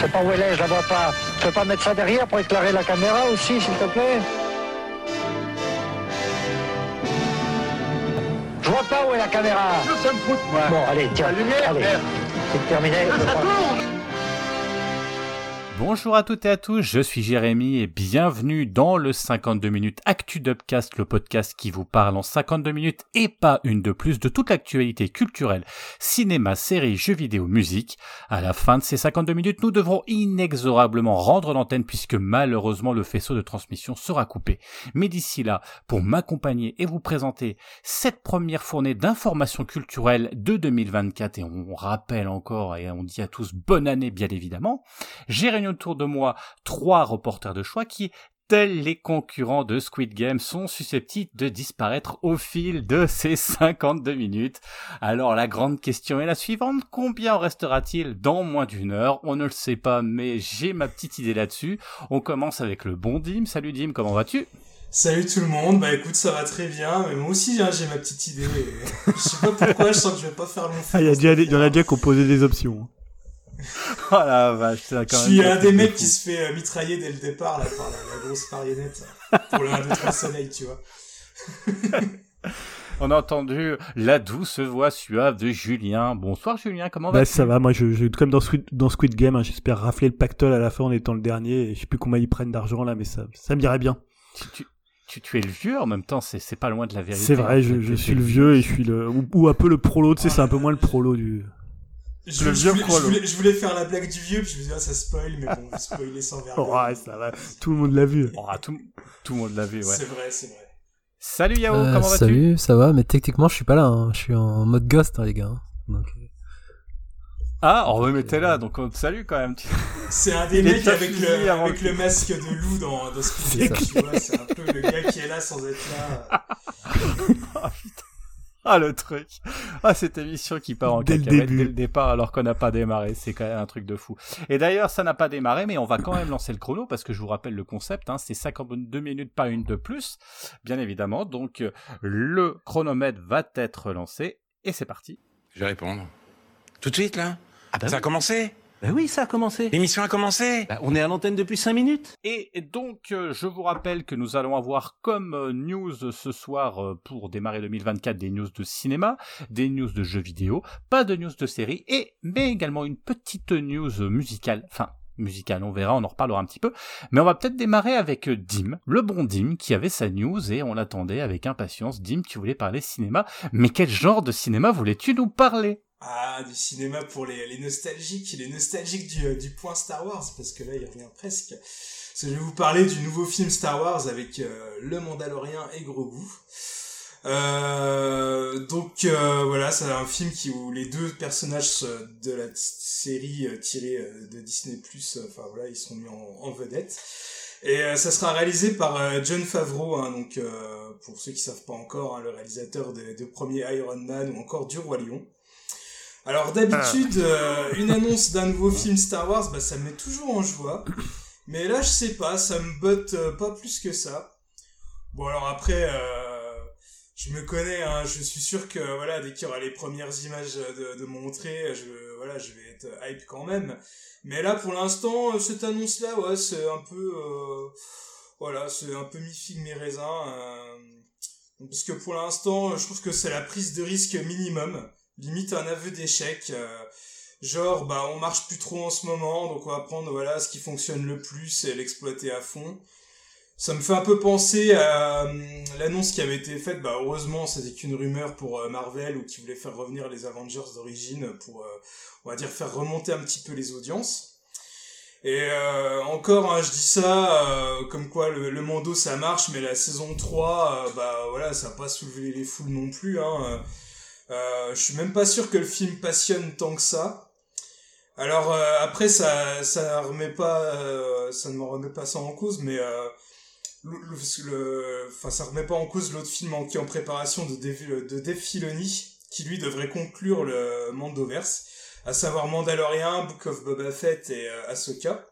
Je sais pas où elle est, je la vois pas. Tu peux pas mettre ça derrière pour éclairer la caméra aussi, s'il te plaît Je vois pas où est la caméra. Ça me fout, moi. Bon, allez, tiens. La lumière, allez. C'est terminé. Ça tourne Bonjour à toutes et à tous, je suis Jérémy et bienvenue dans le 52 minutes Actu Dubcast, le podcast qui vous parle en 52 minutes et pas une de plus de toute l'actualité culturelle, cinéma, séries, jeux vidéo, musique. À la fin de ces 52 minutes, nous devrons inexorablement rendre l'antenne puisque malheureusement le faisceau de transmission sera coupé. Mais d'ici là, pour m'accompagner et vous présenter cette première fournée d'informations culturelles de 2024 et on rappelle encore et on dit à tous bonne année bien évidemment, réuni autour de moi trois reporters de choix qui, tels les concurrents de Squid Game, sont susceptibles de disparaître au fil de ces 52 minutes. Alors la grande question est la suivante, combien en restera-t-il dans moins d'une heure? On ne le sait pas, mais j'ai ma petite idée là-dessus. On commence avec le bon Dim. Salut Dim, comment vas-tu? Salut tout le monde, bah écoute ça va très bien, mais moi aussi hein, j'ai ma petite idée. je sais pas pourquoi, je sens que je vais pas faire long feu. Ah, il y, a déjà des- il y en a déjà qui ont posé des options. Oh la vache, c'est quand Je suis un des mecs qui se fait euh, mitrailler dès le départ là par la, la grosse marionnette pour le 1, 2, 3 soleil, tu vois. On a entendu la douce voix suave de Julien. Bonsoir Julien, comment Bah, vas-tu ça va, moi, je, je, comme dans Squid, dans Squid Game, hein, j'espère rafler le pactole à la fin en étant le dernier. Et je sais plus combien ils prennent d'argent là, mais ça, ça me dirait bien. tu, tu, tu, tu es le vieux en même temps, c'est c'est pas loin de la vérité. C'est vrai, je, suis le vieux et je suis le, ou, ou un peu le prolo, tu sais, c'est un peu moins le prolo du. Je, Le je vieux voulais, je, voulais, je voulais faire la blague du vieux, puis je me disais ah, ça spoil, mais bon, spoiler sans vergogne. Oh, ouais, ça va. Tout le monde l'a vu. Oh, ah, tout, tout le monde l'a vu, ouais. C'est vrai, c'est vrai. Salut Yao, Euh, comment vas-tu? salut, ça va, mais techniquement je suis pas là, hein. je suis en mode ghost hein, les gars. Donc, euh, Ah, oh, ouais, mais t'es là, donc on te salue quand même. C'est un des mecs avec, le, avec le masque de loup dans, dans tu vois, c'est un peu le gars qui est là sans être là. Ah, le truc. Ah, cette émission qui part en Dès le cacahuète début. dès le départ alors qu'on n'a pas démarré. C'est quand même un truc de fou. Et d'ailleurs, ça n'a pas démarré, mais on va quand même lancer le chrono parce que je vous rappelle le concept, hein, c'est 52 minutes, pas une de plus, bien évidemment. Donc, euh, le chronomètre va être lancé et c'est parti. Je vais répondre. Tout de suite, là? Ah bah Ça a oui. commencé? Bah oui, ça a commencé. L'émission a commencé Bah, on est à l'antenne depuis 5 minutes. Et donc, euh, je vous rappelle que nous allons avoir comme euh, news ce soir euh, pour démarrer 2024 des news de cinéma, des news de jeux vidéo, pas de news de série, et mais également une petite news musicale. Enfin, musicale, on verra, on en reparlera un petit peu. Mais on va peut-être démarrer avec Dim, le bon Dim, qui avait sa news et on l'attendait avec impatience. Dim, tu voulais parler cinéma, mais quel genre de cinéma voulais-tu nous parler? Ah, du cinéma pour les, les nostalgiques, les nostalgiques du, euh, du point Star Wars, parce que là, il revient presque. Je vais vous parler du nouveau film Star Wars avec euh, Le Mandalorien et Grogu. Euh, donc euh, voilà, c'est un film qui où les deux personnages de la série tirée de Disney enfin voilà, ils sont mis en, vedette. Et ça sera réalisé par John Favreau, hein, donc pour ceux qui savent pas encore, hein, le réalisateur des deux premiers Iron Man ou encore du Roi Lion. Alors d'habitude, euh, une annonce d'un nouveau film Star Wars, bah, ça me met toujours en joie. Mais là, je sais pas, ça me botte euh, pas plus que ça. Bon alors après, euh, je me connais, hein, je suis sûr que voilà, dès qu'il y aura les premières images de, de montrer, je, vais être hype quand même. Mais là, pour l'instant, cette annonce-là, ouais, c'est un peu, voilà, c'est un peu mi figue mi raisin. euh, parce que pour l'instant, je trouve que c'est la prise de risque minimum, limite un aveu d'échec. euh, genre, bah, on marche plus trop en ce moment, donc on va prendre voilà ce qui fonctionne le plus et l'exploiter à fond. Ça me fait un peu penser à hum, l'annonce qui avait été faite, bah heureusement c'était qu'une rumeur pour euh, Marvel ou qui voulait faire revenir les Avengers d'origine pour, euh, on va dire, faire remonter un petit peu les audiences. Et encore, hein, je dis ça, comme quoi le, le Mando ça marche, mais la saison 3, euh, bah voilà, ça n'a pas soulevé les foules non plus. Hein. Euh, je suis même pas sûr que le film passionne tant que ça. Alors euh, après, ça, ça remet pas, euh, ça ne me remet pas ça en cause, mais le, le- enfin, ça remet pas en cause l'autre film en, qui est en préparation de Dave, de Dave Filoni, qui lui devrait conclure le Mandoverse, à savoir Mandalorian, Book of Boba Fett et Ahsoka.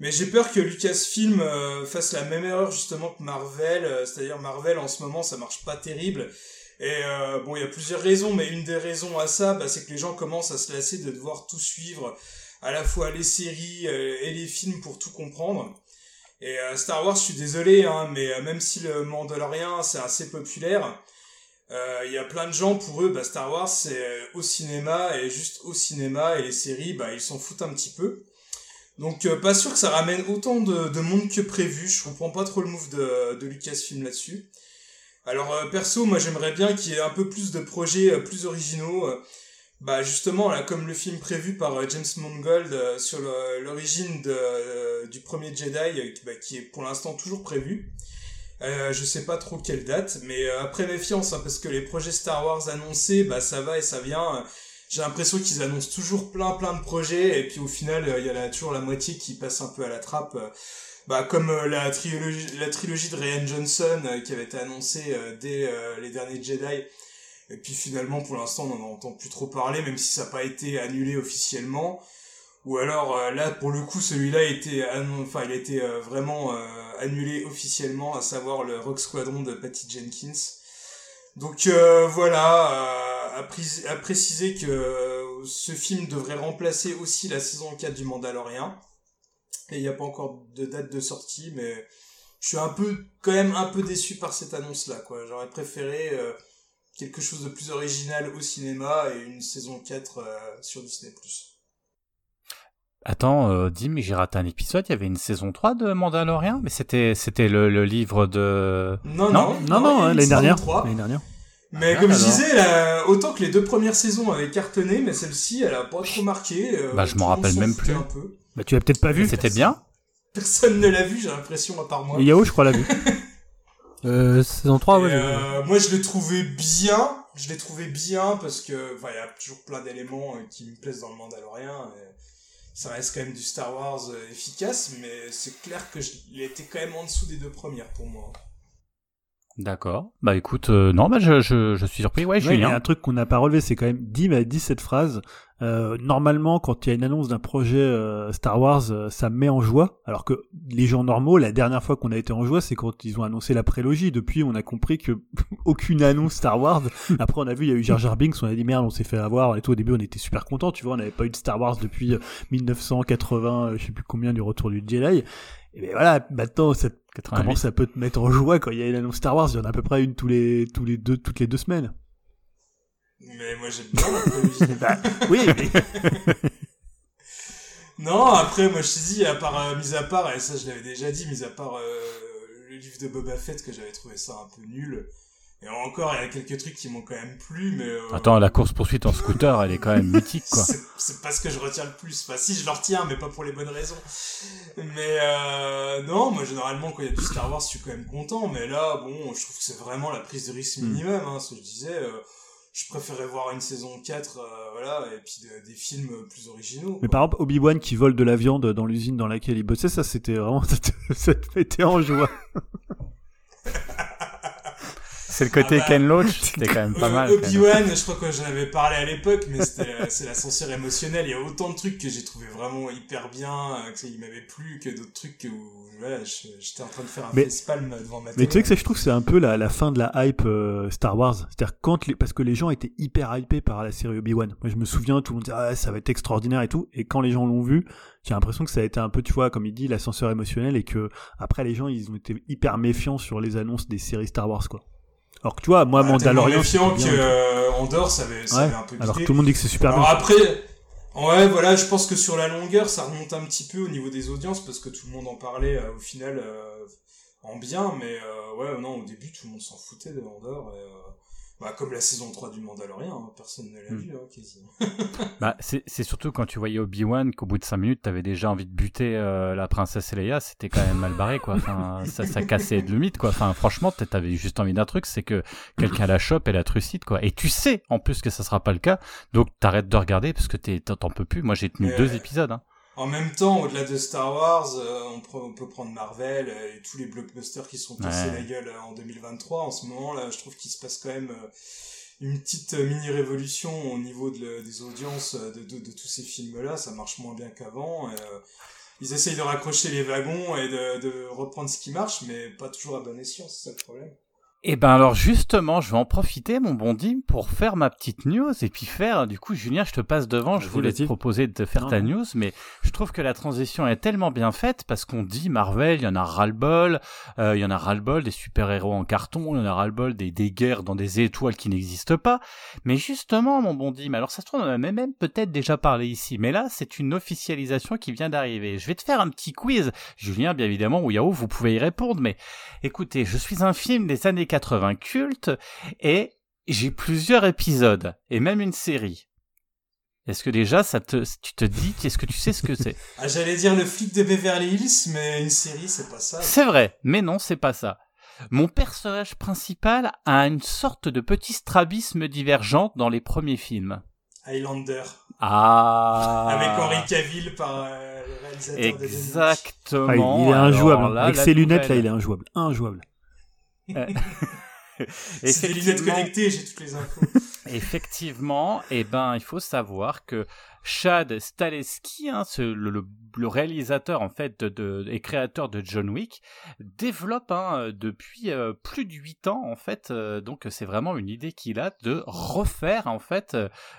Mais j'ai peur que Lucasfilm fasse la même erreur justement que Marvel, c'est-à-dire Marvel en ce moment ça marche pas terrible. Et euh, bon, il y a plusieurs raisons, mais une des raisons à ça, bah, c'est que les gens commencent à se lasser de devoir tout suivre à la fois les séries euh, et les films pour tout comprendre. Et euh, Star Wars, je suis désolé, hein, mais euh, même si le Mandalorian c'est assez populaire, il y a plein de gens pour eux, bah, Star Wars c'est au cinéma et juste au cinéma et les séries, bah ils s'en foutent un petit peu. Donc pas sûr que ça ramène autant de, de monde que prévu. Je comprends pas trop le move de, de Lucasfilm là-dessus. Alors euh, perso, moi j'aimerais bien qu'il y ait un peu plus de projets euh, plus originaux. euh, bah justement là, comme le film prévu par James Mangold sur l'origine du premier Jedi, qui- bah, qui est pour l'instant toujours prévu. Je sais pas trop quelle date, mais après méfiance, hein, parce que les projets Star Wars annoncés, bah ça va et ça vient. J'ai l'impression qu'ils annoncent toujours plein plein de projets, et puis au final, il y a toujours la moitié qui passe un peu à la trappe. Bah comme euh, la trilogie, la trilogie de Ryan Johnson euh, qui avait été annoncée euh, dès les derniers Jedi. Et puis finalement, pour l'instant, on n'en entend plus trop parler, même si ça n'a pas été annulé officiellement. Ou alors là, pour le coup, celui-là annon- enfin, il a été vraiment annulé officiellement, à savoir le Rock Squadron de Patty Jenkins. Donc voilà, à, à préciser que ce film devrait remplacer aussi la saison 4 du Mandalorian. Et il n'y a pas encore de date de sortie, mais je suis un peu, quand même un peu déçu par cette annonce-là, quoi. J'aurais préféré euh, quelque chose de plus original au cinéma et une saison 4 euh, sur Disney+. Attends, euh, Dim, j'ai raté un épisode, il y avait une saison 3 de Mandalorian, mais c'était c'était le, le livre de... Non, Non, non, Non, non, hein, l'année saison dernière. 3. L'année dernière. Mais Ah, comme je disais, là, autant que les deux premières saisons avaient cartonné, mais celle-ci, elle a pas trop marqué. euh, Bah, je m'en rappelle même plus. Un peu. Bah, tu l'as peut-être pas vu. C'était bien Personne ne l'a vu, j'ai l'impression, à part moi. Et Yao, je crois, l'a vu. Euh, saison 3, ouais. Euh, moi, je l'ai trouvé bien. Je l'ai trouvé bien parce que, enfin, il y a toujours plein d'éléments euh, qui me plaisent dans le Mandalorian. et ça reste quand même du Star Wars efficace, mais c'est clair que je, il était quand même en dessous des deux premières pour moi. D'accord. Bah écoute, euh, non, bah je, je, je suis surpris. Ouais, y a Julien. un truc qu'on n'a pas relevé, c'est quand même Dim a dit cette phrase. euh, normalement, quand il y a une annonce d'un projet euh, Star Wars, euh, ça me met en joie. Alors que les gens normaux, la dernière fois qu'on a été en joie, c'est quand ils ont annoncé la prélogie. Depuis, on a compris que aucune annonce Star Wars. Après, on a vu, il y a eu Jar Jar Binks, on a dit merde, on s'est fait avoir et tout. Au début, on était super contents, tu vois, on n'avait pas eu de Star Wars depuis euh, 1980, euh, je sais plus combien du retour du Jedi. Et ben voilà, maintenant, ça, 88. comment ça peut te mettre en joie quand il y a une annonce Star Wars Il y en a à peu près une tous les, tous les deux, toutes les deux semaines. Mais moi, j'aime bien la. Bah, oui, mais Non, après, moi, je te dis, à part, euh, mis à part, et ça, je l'avais déjà dit, mis à part euh, le livre de Boba Fett, que j'avais trouvé ça un peu nul. Et encore, il y a quelques trucs qui m'ont quand même plu, mais... euh, Attends, la course-poursuite en scooter, elle est quand même mythique, quoi. C'est- pas ce que je retiens le plus. Enfin, si, je le retiens, mais pas pour les bonnes raisons. Mais euh, non, moi, généralement, quand il y a du Star Wars, je suis quand même content. Mais là, bon, je trouve que c'est vraiment la prise de risque minimum. Hein, ce que je disais, euh, je préférais voir une saison 4, euh, voilà, et puis de- des films plus originaux. Mais par exemple, Obi-Wan qui vole de la viande dans l'usine dans laquelle il bossait, ça c'était vraiment, ça te mettait en joie. C'est le côté Ah bah. Ken Loach, c'était quand même pas mal. Obi-Wan, je crois que j'en avais parlé à l'époque, mais euh, c'est l'ascenseur émotionnel. Il y a autant de trucs que j'ai trouvé vraiment hyper bien, euh, que ça, il m'avait plu, que d'autres trucs où voilà, j'étais en train de faire un Mais- facepalm devant ma télé. Mais tu sais que ça, je trouve que c'est un peu la, la fin de la hype euh, Star Wars. C'est-à-dire quand les, parce que les gens étaient hyper hypés par la série Obi-Wan. Moi, je me souviens, tout le monde disait, ah, ça va être extraordinaire et tout. Et quand les gens l'ont vu, j'ai l'impression que ça a été un peu, tu vois, comme il dit, l'ascenseur émotionnel et que après les gens, ils ont été hyper méfiants sur les annonces des séries Star Wars, quoi. Alors que tu vois, moi, Ah, Mandalorian, c'était que euh, Andorre, ça avait, ça Ouais, avait un peu alors que tout le monde dit que c'est super Alors bien. après, ouais, voilà, je pense que sur la longueur, ça remonte un petit peu au niveau des audiences parce que tout le monde en parlait euh, au final euh, en bien, mais euh, ouais, non, au début, tout le monde s'en foutait de Andorre. Et, bah, comme la saison 3 du Mandalorian, hein, personne ne l'a Hmm. vu, hein, quasi. Bah, c'est c'est surtout quand tu voyais Obi-Wan qu'au bout de 5 minutes, t'avais déjà envie de buter euh, la princesse Leia, c'était quand même mal barré, quoi. Enfin, ça, ça cassait le mythe, quoi. Enfin, franchement, t'a- t'avais juste envie d'un truc, c'est que quelqu'un la chope et la trucide, quoi. Et tu sais, en plus, que ça sera pas le cas, donc t'arrêtes de regarder parce que t'es- t'en peux plus. Moi, j'ai tenu deux épisodes, hein. En même temps, au-delà de Star Wars, euh, on, pre- on peut prendre Marvel euh, et tous les blockbusters qui sont cassés Ouais. la gueule euh, en 2023. En ce moment, là, je trouve qu'il se passe quand même une petite euh, mini-révolution au niveau de le- des audiences de, de- de tous ces films-là. Ça marche moins bien qu'avant. ils essayent de raccrocher les wagons et de, de reprendre ce qui marche, mais pas toujours à bon escient, c'est ça le problème. Eh ben alors justement, je vais en profiter, mon bon Dim, pour faire ma petite news et puis faire, du coup, Julien, je te passe devant. Je Vas-y, voulais te proposer de faire Non, ta news, mais je trouve que la transition est tellement bien faite parce qu'on dit Marvel, il y en a ras-le-bol, euh, il y en a ras-le-bol des super-héros en carton, il y en a ras-le-bol des, des guerres dans des étoiles qui n'existent pas. Mais justement, mon bon Dim, alors ça se trouve, on en a même, même peut-être déjà parlé ici, mais là, c'est une officialisation qui vient d'arriver. Je vais te faire un petit quiz. Julien, bien évidemment, ou Yahoo, vous pouvez y répondre, mais Écoutez, je suis un film des années 80 culte et j'ai plusieurs épisodes et même une série. Est-ce que déjà ça te, tu te dis, est-ce que tu sais ce que c'est? Ah, j'allais dire le flic de Beverly Hills, mais une série, c'est pas ça. C'est vrai, mais non, c'est pas ça. Mon personnage principal a une sorte de petit strabisme divergent dans les premiers films. Highlander. Ah Avec Henri Cavill par euh, le réalisateur de. Exactement. Ah, il, est injouable. hein. là, Avec ses lunettes, là, il est injouable. Injouable. C'est des lunettes connectées, j'ai toutes les infos. Effectivement, eh ben, il faut savoir que Chad Stahelski, hein, le, le- réalisateur en fait de, de- et créateur de John Wick, développe hein, depuis euh, plus de huit ans en fait. euh, donc c'est vraiment une idée qu'il a de refaire en fait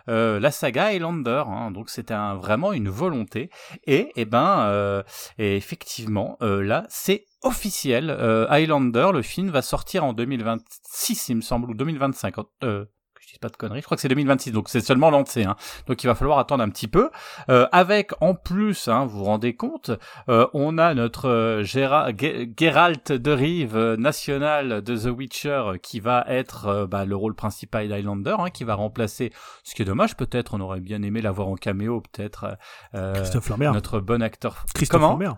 euh, la saga Highlander. hein. donc c'était un- vraiment une volonté. Et eh ben, euh, et effectivement, euh, là c'est officiel. Euh, Highlander, le film va sortir en 2026, il me semble, ou 2025. Euh, que je dise pas de conneries, je crois que c'est 2026, donc c'est seulement lancé. Hein. Donc il va falloir attendre un petit peu. Euh, avec en plus, hein, vous vous rendez compte, euh, on a notre euh, Ge- Geralt de Rive euh, national de The Witcher qui va être euh, bah, le rôle principal d'Highlander, hein, qui va remplacer. Ce qui est dommage, peut-être, on aurait bien aimé l'avoir en caméo, peut-être. euh, Christophe Lambert. notre bon acteur. Christophe Comment? Lambert.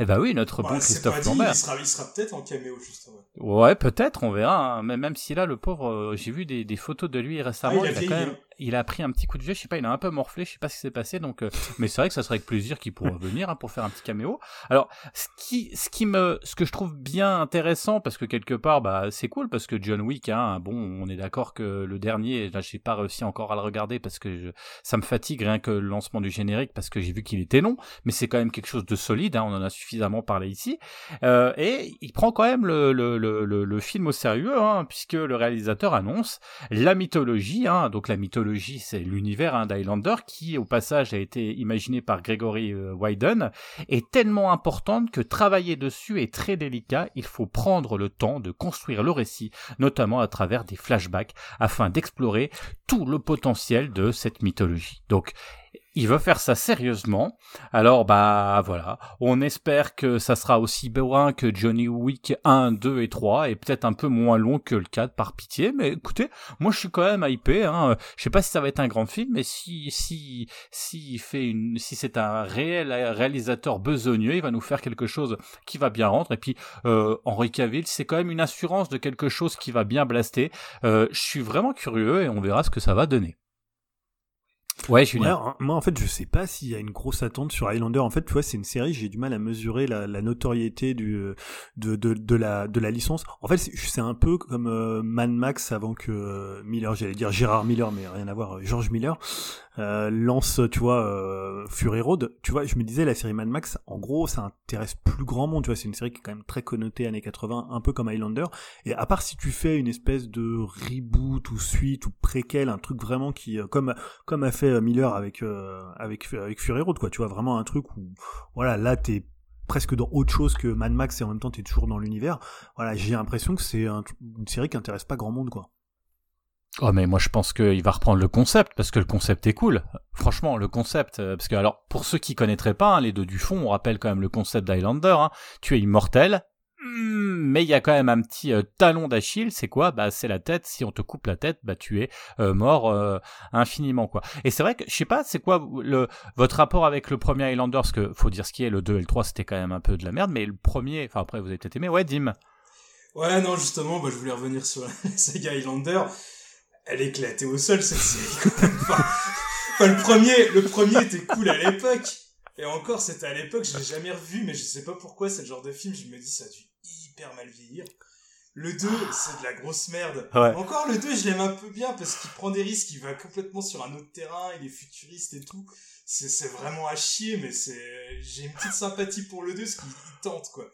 Eh ben oui, notre Bah, bon Christophe dit, Lambert. il sera, il sera peut-être en caméo, justement. Ouais, peut-être, on verra. hein. Mais même si là, le pauvre, euh, j'ai vu des, des photos de lui récemment. Ah, il a il, a vieilli, quand même, hein. Il a pris un petit coup de vieux. Je sais pas, il a un peu morflé. Je sais pas ce qui s'est passé. Donc, euh, mais c'est vrai que ça serait avec plaisir qu'il pourrait venir hein, pour faire un petit caméo. Alors, ce qui, ce qui me, ce que je trouve bien intéressant, parce que quelque part, bah, c'est cool, parce que John Wick, hein, bon, on est d'accord que le dernier, là, j'ai pas réussi encore à le regarder parce que je- ça me fatigue rien que le lancement du générique, parce que j'ai vu qu'il était long. Mais c'est quand même quelque chose de solide. Hein, on en a suffisamment parlé ici. Euh, et il prend quand même le, le, le, le, le film au sérieux, hein, puisque le réalisateur annonce la mythologie. Hein, donc la mythologie, c'est l'univers hein, qui au passage a été imaginé par Gregory euh, Wyden, est tellement importante que travailler dessus est très délicat. Il faut prendre le temps de construire le récit, notamment à travers des flashbacks, afin d'explorer tout le potentiel de cette mythologie. Donc il veut faire ça sérieusement. Alors bah voilà, on espère que ça sera aussi bourrin que Johnny Wick 1, 2 et 3 et peut-être un peu moins long que le 4 par pitié, mais écoutez, moi je suis quand même hypé hein. Je sais pas si ça va être un grand film mais si si si fait une si c'est un réel réalisateur besogneux, il va nous faire quelque chose qui va bien rendre et puis euh, Henri Cavill, c'est quand même une assurance de quelque chose qui va bien blaster. Euh, je suis vraiment curieux et on verra ce que ça va donner. Ouais, en- moi en fait je sais pas s'il y a une grosse attente sur Highlander. En fait tu vois c'est une série j'ai du mal à mesurer la, la notoriété du de, de, de la de la licence. En fait c'est un peu comme euh, Mad Max avant que euh, Miller j'allais dire Gérard Miller mais rien à voir euh, George Miller euh, lance tu vois Fury Road. Tu vois je me disais la série Mad Max en gros ça intéresse plus grand monde. Tu vois c'est une série qui est quand même très connotée années 80 un peu comme Highlander. Et à part si tu fais une espèce de reboot ou suite ou préquel un truc vraiment qui comme comme a fait euh, Miller avec euh, avec avec Fury Road quoi tu vois vraiment un truc où voilà là t'es presque dans autre chose que Mad Max et en même temps t'es toujours dans l'univers voilà j'ai l'impression que c'est un- une série qui intéresse pas grand monde quoi Oh mais moi je pense qu'il va reprendre le concept parce que le concept est cool. Franchement le concept euh, parce que alors pour ceux qui connaîtraient pas hein, les deux du fond on rappelle quand même le concept d'Highlander. Hein. Tu es immortel. Hmm, Mais il y a quand même un petit euh, talon d'Achille, c'est quoi? Bah c'est la tête. Si on te coupe la tête, bah tu es euh, mort euh, infiniment quoi. Et c'est vrai que je sais pas, c'est quoi le votre rapport avec le premier Highlander? Parce que faut dire ce qui est, le 2 et le 3 c'était quand même un peu de la merde, mais le premier, enfin après vous avez peut-être aimé, ouais Dim. Ouais, non, justement, bah, je voulais revenir sur la saga Highlander. Elle éclatée au sol, cette série, quand même. Enfin, enfin, le premier, le premier était cool à l'époque. Et encore, c'était à l'époque, je l'ai jamais revu, mais je sais pas pourquoi, c'est le genre de film, je me dis, ça a hyper mal vieillir. Le 2, c'est de la grosse merde. Ouais. Encore le 2, je l'aime un peu bien parce qu'il prend des risques, il va complètement sur un autre terrain, il est futuriste et tout. C'est, c'est vraiment à chier, mais c'est, j'ai une petite sympathie pour le 2 parce qu'il il tente, quoi.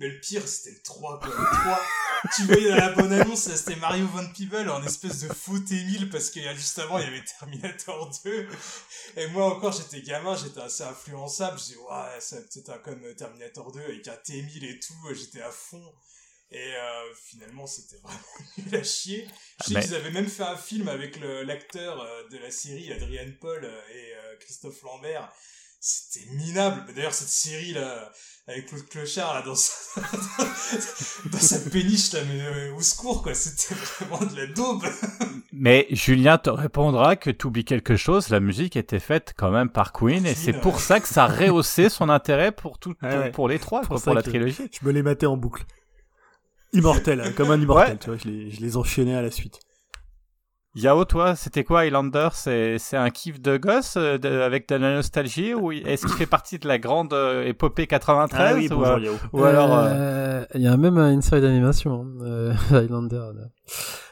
Mais le pire, c'était le 3, quoi. Le 3, tu voyais dans la bonne annonce, là, c'était Mario Van Peebles en espèce de faux T-1000 parce que juste avant, il y avait Terminator 2. Et moi encore, j'étais gamin, j'étais assez influençable. Je disais, ouais, ça peut être comme Terminator 2 avec un T-1000 et tout. J'étais à fond. Et euh, finalement, c'était vraiment nul à chier. Je sais Mais- qu'ils avaient même fait un film avec l'acteur euh, de la série, Adrian Paul euh, et euh, Christophe Lambert. C'était minable. D'ailleurs, cette série là, avec Claude Clochard là dans sa, dans sa péniche là, mais euh, au secours quoi. C'était vraiment de la daube. Mais Julien te répondra que t'oublies quelque chose, la musique était faite quand même par Queen et c'est pour ça que ça rehaussait son intérêt pour tout, Ouais, ouais. pour les trois, Pour quoi, ça pour la trilogie. Je me les matais en boucle. Immortel, hein, comme un immortel, tu vois, je les, je les enchaînais à la suite. Yao, toi, c'était quoi Highlander? C'est c'est un kiff de gosse euh, de- avec de la nostalgie ou est-ce qu'il fait partie de la grande euh, épopée 93 Ah oui, ou, bonjour euh, Yao. ou alors euh, Euh, Il y a même euh, une série d'animation, hein, euh, Highlander. là.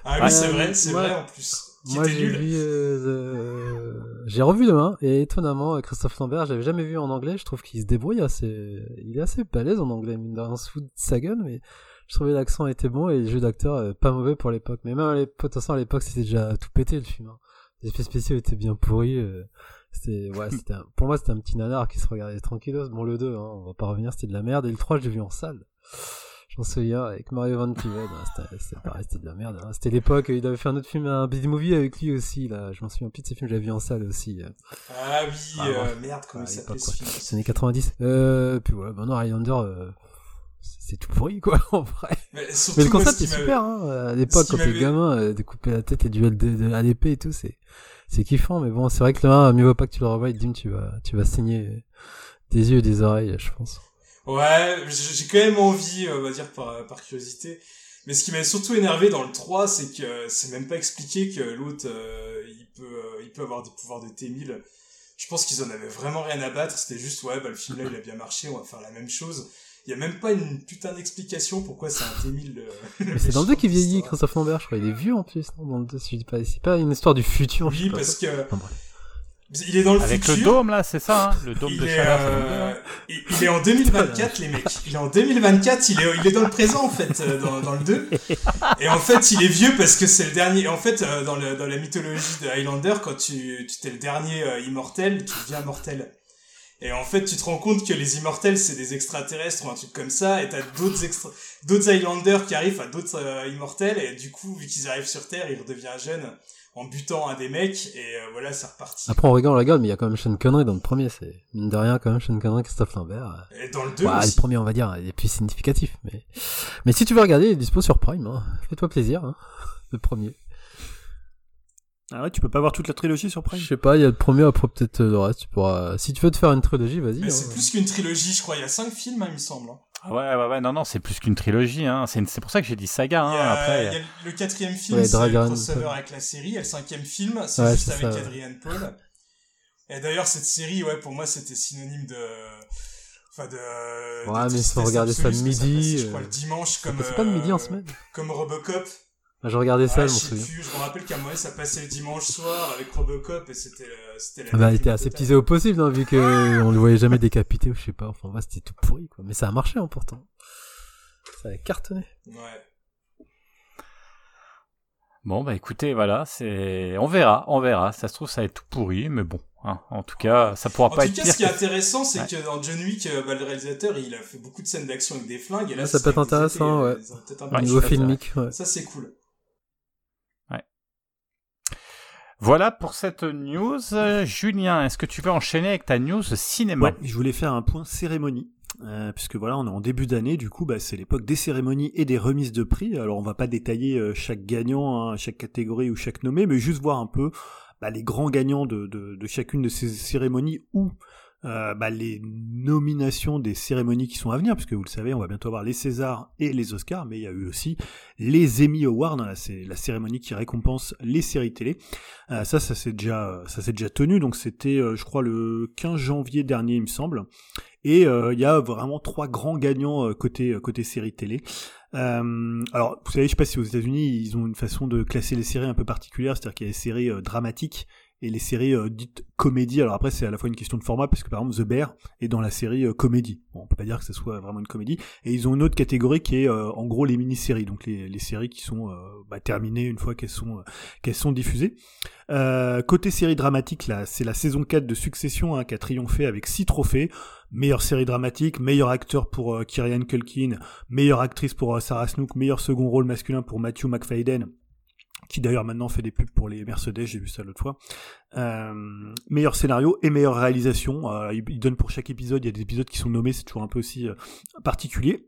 Ah oui, c'est vrai, c'est vrai en plus. Moi, j'ai nul. vu, euh, j'ai revu demain et étonnamment, Christophe Lambert, j'avais jamais vu en anglais. Je trouve qu'il se débrouille assez, il est assez balèze en anglais, mine de rien, on se fout de sa gueule, mais je trouvais l'accent était bon et le jeu d'acteur euh, pas mauvais pour l'époque. Mais même à l'époque, à l'époque, c'était déjà tout pété le film. hein. Les effets spéciaux étaient bien pourris. euh, c'était, ouais, c'était un- pour moi, c'était un petit nanar qui se regardait tranquillos. Bon, le 2, hein, on va pas revenir, c'était de la merde. Et le 3, je l'ai vu en salle. Je m'en souviens, avec Mario Van Peebles, hein, c'était, pareil, c'était de la merde. hein. C'était l'époque, il avait fait un autre film, un Buddy Movie avec lui aussi, là. Je m'en souviens plus de ce film, je l'avais vu en salle aussi. euh. Ah oui, Ah, euh, merde, comment il s'appelait ce film? C'est années 90. Euh, puis ouais, bah non, Highlander, c'est tout pourri, quoi, en vrai. Mais, Mais le concept ce est super, hein. À l'époque, quand t'es gamin, euh, découper la tête et duel de, de, à l'épée et tout, c'est, c'est kiffant, mais bon, c'est vrai que le 1, mieux vaut pas que tu le revoies, Dim, tu vas, tu vas saigner des yeux et des oreilles, je pense. Ouais, j'ai j'ai quand même envie, euh, on va dire par, par curiosité. Mais ce qui m'a surtout énervé dans le 3, c'est que c'est même pas expliqué que l'autre, euh, il peut, euh, il peut avoir des pouvoirs de T-1000. Je pense qu'ils en avaient vraiment rien à battre. C'était juste, ouais, bah, le film là, il a bien marché, on va faire la même chose. Il y a même pas une putain d'explication pourquoi c'est un T-1000. le- le Mais c'est dans le 2 méchant qui vieillit. Christophe Lambert, je crois, il est vieux en plus, non, dans le 2, si je dis pas, c'est pas une histoire du futur, je sais Oui, pas parce que il est dans le avec futur. le dôme là, c'est ça, hein le dôme Il de le euh, deux, il, il est en 2024, les mecs. Il est en 2024, il est, il est dans le présent, en fait, euh, dans, dans le 2. Et en fait, il est vieux parce que c'est le dernier. En fait, euh, dans, le, dans la mythologie de Highlander, quand tu, tu t'es le dernier euh, immortel, tu deviens mortel. Et en fait, tu te rends compte que les immortels, c'est des extraterrestres ou un truc comme ça, et t'as d'autres extra... d'autres Highlanders qui arrivent à d'autres euh, immortels, et du coup, vu qu'ils arrivent sur Terre, il redevient jeune en butant un des mecs, et euh, voilà, c'est reparti. Après, on rigole, on rigole, mais il y a quand même Sean Connery dans le premier, c'est, mine de rien, quand même, Sean Connery, Christophe Lambert. euh, Et dans le 2 Ouais, aussi. le premier, on va dire, il est plus significatif. Mais, mais si tu veux regarder, il est dispo sur Prime. Hein. Fais-toi plaisir. Hein. Le premier. Ah ouais, tu peux pas voir toute la trilogie sur Prime Je sais pas, il y a le premier, après peut-être euh, le reste. Tu pourras... Si tu veux te faire une trilogie, vas-y. Mais hein. c'est plus qu'une trilogie, je crois. Il y a cinq films, hein, il me semble. hein. Ah Ouais, ouais, ouais, non, non, c'est plus qu'une trilogie, hein. C'est c'est pour ça que j'ai dit saga, hein. y a, Après, il y a le quatrième film, Ouais, c'est le Dragon- crossover avec la série. Et le cinquième film, c'est Ouais, juste c'est avec ça, ouais. Adrian Paul. Et d'ailleurs, cette série, ouais, pour moi, c'était synonyme de... Enfin, de... de Ouais, mais tristesse faut regarder ça le midi, passait, je crois, euh, le dimanche, comme... passait pas le midi en euh, semaine. Comme Robocop. Ah, Je regardais ça, je m'en souviens. plus, je me rappelle qu'à moi, ça passait le dimanche soir avec Robocop et c'était euh, c'était la Ah bah, il était aseptisé au possible, hein, vu que on le voyait jamais décapité ou je sais pas. Enfin, ouais, c'était tout pourri, quoi. Mais ça a marché, hein, pourtant. Ça a cartonné. Ouais. Bon, bah écoutez, voilà, c'est. On verra, on verra. Ça se trouve, ça va être tout pourri, mais bon. hein, en tout cas, ça pourra En pas tout être cas, pire. ce qui est intéressant, c'est Ouais. que dans John Wick, euh, bah, le réalisateur, il a fait beaucoup de scènes d'action avec des flingues. Et là, Ouais, ça peut être intéressant, ouais. Au niveau tout filmique, ouais. Ça, c'est cool. Voilà pour cette news. Julien, est-ce que tu veux enchaîner avec ta news cinéma? Ouais, je voulais faire un point cérémonie. Euh, puisque voilà, on est en début d'année, du coup, bah, c'est l'époque des cérémonies et des remises de prix. Alors, on va pas détailler euh, chaque gagnant, hein, chaque catégorie ou chaque nommé, mais juste voir un peu bah, les grands gagnants de, de, de chacune de ces cérémonies ou euh, bah, les nominations des cérémonies qui sont à venir, puisque vous le savez, on va bientôt avoir les Césars et les Oscars, mais il y a eu aussi les Emmy Awards, hein, c'est la cérémonie qui récompense les séries télé. Euh, ça, ça s'est déjà, ça s'est déjà tenu, donc c'était, euh, je crois, le 15 janvier dernier, il me semble. Et euh, il y a vraiment trois grands gagnants euh, côté côté série télé. Euh, alors, vous savez, je sais pas si aux États-Unis ils ont une façon de classer les séries un peu particulière, c'est-à-dire qu'il y a des séries dramatiques et les séries euh, dites comédie. Alors après, c'est à la fois une question de format, parce que par exemple, The Bear est dans la série euh, comédie. Bon, on peut pas dire que ce soit vraiment une comédie. Et ils ont une autre catégorie qui est euh, en gros les mini-séries, donc les, les séries qui sont bah, terminées une fois qu'elles sont qu'elles sont diffusées. côté série dramatique, là, c'est la saison 4 de Succession hein, qui a triomphé avec 6 trophées. Meilleure série dramatique, meilleur acteur pour Kieran Culkin, meilleure actrice pour Sarah Snook, meilleur second rôle masculin pour Matthew McFadden qui d'ailleurs maintenant fait des pubs pour les Mercedes, j'ai vu ça l'autre fois. Euh, meilleur scénario et meilleure réalisation. Euh, il, donne pour chaque épisode, il y a des épisodes qui sont nommés, c'est toujours un peu aussi euh, particulier.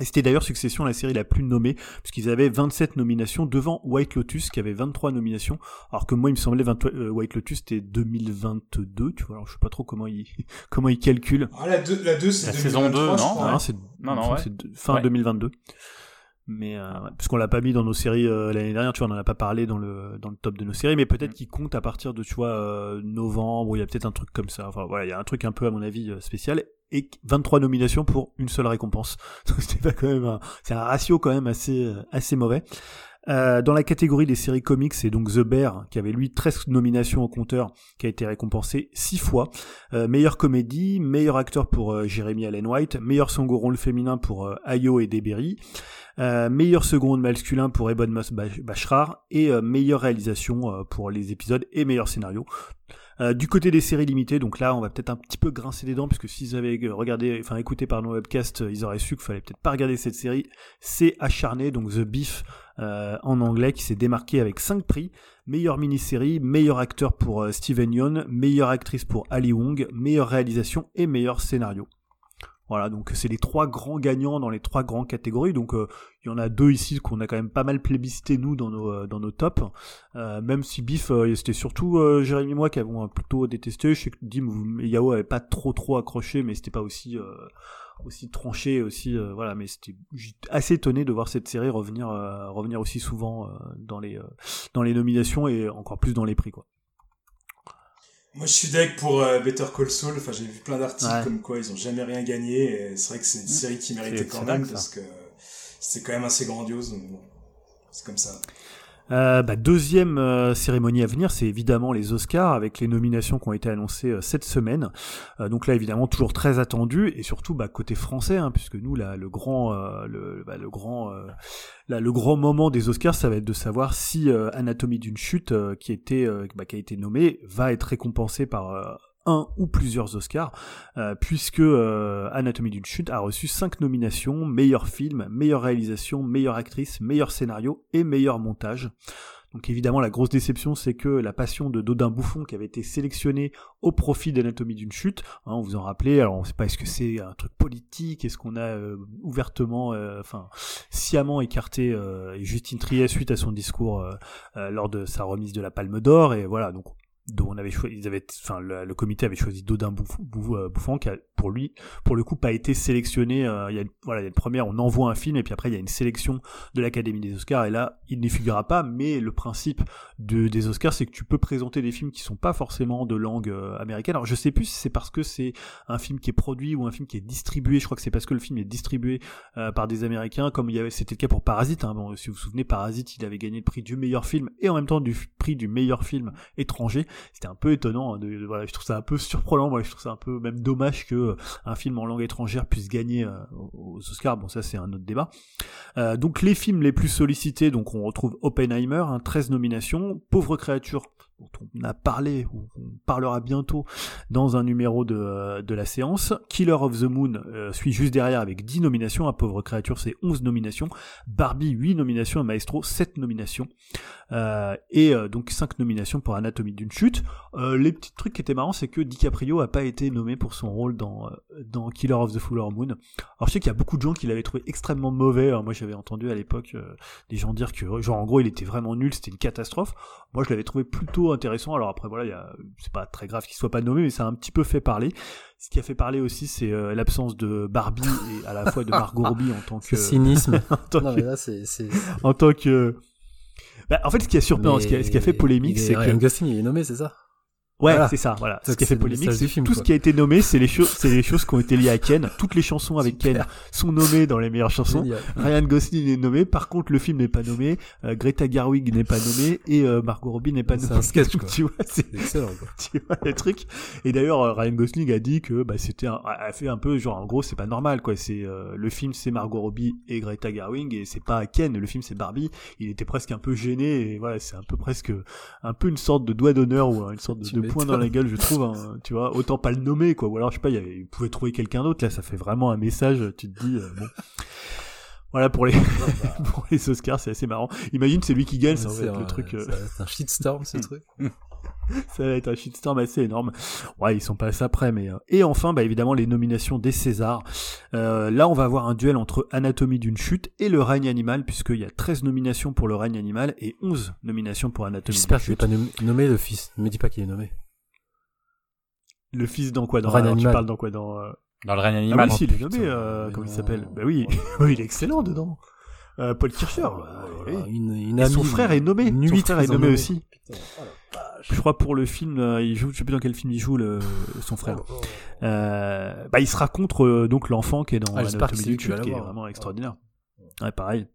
Et c'était d'ailleurs Succession la série la plus nommée, puisqu'ils avaient 27 nominations devant White Lotus qui avait 23 nominations, alors que moi il me semblait 20, euh, White Lotus c'était 2022, tu vois, alors je sais pas trop comment ils comment ils calculent. Ah la 2 la 2 c'est la saison 2 non, non, c'est non, non, ouais. fin 2022 mais euh, puisqu'on l'a pas mis dans nos séries euh, l'année dernière, tu vois, on en a pas parlé dans le dans le top de nos séries, mais peut-être mm. qu'il compte à partir de tu vois euh, novembre, il y a peut-être un truc comme ça. Enfin voilà, il y a un truc un peu à mon avis euh, spécial et 23 nominations pour une seule récompense. C'était pas quand même c'est un ratio quand même assez assez mauvais. Euh, dans la catégorie des séries comics, c'est donc The Bear, qui avait lui 13 nominations au compteur, qui a été récompensé 6 fois. Euh, meilleure comédie, meilleur acteur pour euh, Jeremy Allen White, meilleur second rôle féminin pour euh, Ayo et Deberry, meilleur second masculin pour Ebon Moss Bashrar, et meilleure réalisation pour les épisodes et meilleur scénario. Euh, du côté des séries limitées, donc là, on va peut-être un petit peu grincer des dents, puisque s'ils avaient regardé, enfin écouté par nos webcasts, ils auraient su qu'il fallait peut-être pas regarder cette série. C'est acharné, donc The Beef euh, en anglais, qui s'est démarqué avec 5 prix. Meilleure mini-série, meilleur acteur pour euh, Steven Yeun, meilleure actrice pour Ali Wong, meilleure réalisation et meilleur scénario. Voilà, donc c'est les trois grands gagnants dans les trois grandes catégories. Donc euh, il y en a deux ici qu'on a quand même pas mal plébiscité nous dans nos dans tops. Même si Biff, c'était surtout Jérémy et moi qui avons plutôt détesté. Je sais que Dim et Yao avaient pas trop trop accroché, mais c'était pas aussi aussi tranché aussi voilà. Mais c'était assez étonné de voir cette série revenir revenir aussi souvent dans les dans les nominations et encore plus dans les prix quoi. Moi, je suis deck pour euh, Better Call Saul. Enfin, j'ai vu plein d'articles comme quoi ils ont jamais rien gagné. Et c'est vrai que c'est une mm. série qui méritait quand même parce que c'était quand même assez grandiose. c'est comme ça. Euh, bah, deuxième euh, cérémonie à venir, c'est évidemment les Oscars avec les nominations qui ont été annoncées euh, cette semaine. donc là, évidemment, toujours très attendu et surtout bah, côté français, hein, puisque nous, là, le grand, le, bah, le grand, là, le grand moment des Oscars, ça va être de savoir si Anatomie d'une chute, qui était, bah, qui a été nommée, va être récompensé par un ou plusieurs Oscars, euh, puisque euh, Anatomie d'une chute a reçu cinq nominations, meilleur film, meilleure réalisation, meilleure actrice, meilleur scénario et meilleur montage. Donc évidemment la grosse déception c'est que la passion de Dodin Bouffon qui avait été sélectionnée au profit d'Anatomie d'une chute, hein, vous en rappelez, alors on sait pas est-ce que c'est un truc politique, est-ce qu'on a euh, ouvertement, enfin sciemment écarté Justine Triet suite à son discours lors de sa remise de la Palme d'Or, et voilà, donc on avait choisi, ils avaient, enfin, le, comité avait choisi Dodin euh, Bouffon, qui a, pour lui, pour le coup, pas été sélectionné. Euh, il y a, voilà, il y a une première, on envoie un film, et puis après, il y a une sélection de l'Académie des Oscars, et là, il n'y figurera pas, mais le principe de, des Oscars, c'est que tu peux présenter des films qui sont pas forcément de langue euh, américaine. Alors, je sais plus si c'est parce que c'est un film qui est produit ou un film qui est distribué. Je crois que c'est parce que le film est distribué par des Américains, comme il y avait, c'était le cas pour Parasite. Hein. Bon, si vous vous souvenez, Parasite, il avait gagné le prix du meilleur film et en même temps du prix du meilleur film étranger c'était un peu étonnant. Hein, de, voilà, je trouve ça un peu surprenant. Moi, je trouve ça un peu même dommage que euh, un film en langue étrangère puisse gagner euh, aux Oscars. Bon, ça c'est un autre débat. Euh, donc les films les plus sollicités, donc on retrouve Oppenheimer, 13 hein, nominations, Pauvre créature dont on a parlé, ou on parlera bientôt dans un numéro de, euh, la séance. Killer of the Moon euh, suit juste derrière avec 10 nominations, à Pauvre Créature c'est 11 nominations, Barbie 8 nominations, Maestro 7 nominations, euh, et donc 5 nominations pour Anatomie d'une chute. les petits trucs qui étaient marrants, c'est que DiCaprio a pas été nommé pour son rôle dans, dans Killer of the Fuller Moon. Alors je sais qu'il y a beaucoup de gens qui l'avaient trouvé extrêmement mauvais, moi j'avais entendu à l'époque des gens dire que genre en gros il était vraiment nul, c'était une catastrophe. Moi je l'avais trouvé plutôt intéressant. Alors après voilà, c'est pas très grave qu'il soit pas nommé, mais ça a un petit peu fait parler. Ce qui a fait parler aussi, c'est euh, l'absence de Barbie et à la fois de Margot Robbie en tant que cynisme. en tant non, que... mais là, c'est, en tant que bah, en fait, ce qui a surpris, ce, qui a, ce qui a fait polémique, c'est que Ryan Gosling il est nommé, c'est ça? Ouais, Voilà. c'est ça, voilà. Ça, Ce qui a c'est fait polémique, c'est tout quoi. ce qui a été nommé, c'est les choses, c'est les choses qui ont été liées à Ken. Toutes les chansons avec Ken sont nommées dans les meilleures chansons. Ryan Gosling est nommé, par contre le film n'est pas nommé, euh, Greta Gerwig n'est pas nommée et euh, Margot Robbie n'est pas C'est nommée. un sketch, quoi. tu vois, c'est C'est excellent, quoi. tu vois le truc. Et d'ailleurs euh, Ryan Gosling a dit que bah c'était un- a fait un peu genre en gros c'est pas normal quoi. C'est euh, le film c'est Margot Robbie et Greta Gerwig et c'est pas Ken. Le film c'est Barbie. Il était presque un peu gêné et voilà c'est un peu presque un peu une sorte de doigt d'honneur ou une sorte de, Point dans la gueule je trouve. hein, tu vois autant pas le nommer quoi. Ou alors je sais pas il, pouvait trouver quelqu'un d'autre là ça fait vraiment un message. Tu te dis euh, bon. Voilà pour les pour les Oscars, c'est assez marrant. Imagine c'est lui qui gagne, ça va être un- le truc. euh, ça- C'est un shitstorm, ce truc. ça va être un shitstorm assez énorme. Ouais, ils sont pas assez après, mais euh, et enfin, bah évidemment les nominations des Césars. Euh, là, on va avoir un duel entre Anatomie d'une chute et Le règne animal, puisqu'il y a 13 nominations pour Le règne animal et 11 nominations pour Anatomie J'espère d'une qu'il chute. n'est pas nommé le fils. Ne me dis pas qu'il est nommé. Le fils dans quoi Dans alors, tu animal. parles dans quoi Dans euh, Dans le règne ah animal. oui, si, il est nommé. Euh, comment il s'appelle Bah oui, oui, il est excellent dedans. Euh, Paul Kircher. Oh bah, là oui. là, une, une Et son frère est nommé. Son frère est nommé nommé. aussi. Putain, oh. Je crois pour le film, euh, il joue, je sais plus dans quel film il joue le, son frère. Oh, oh. Euh, bah, il sera contre euh, donc l'enfant qui est dans Ah, Anatomie d'une lui qui va chute, qui est vraiment extraordinaire. Ouais, pareil.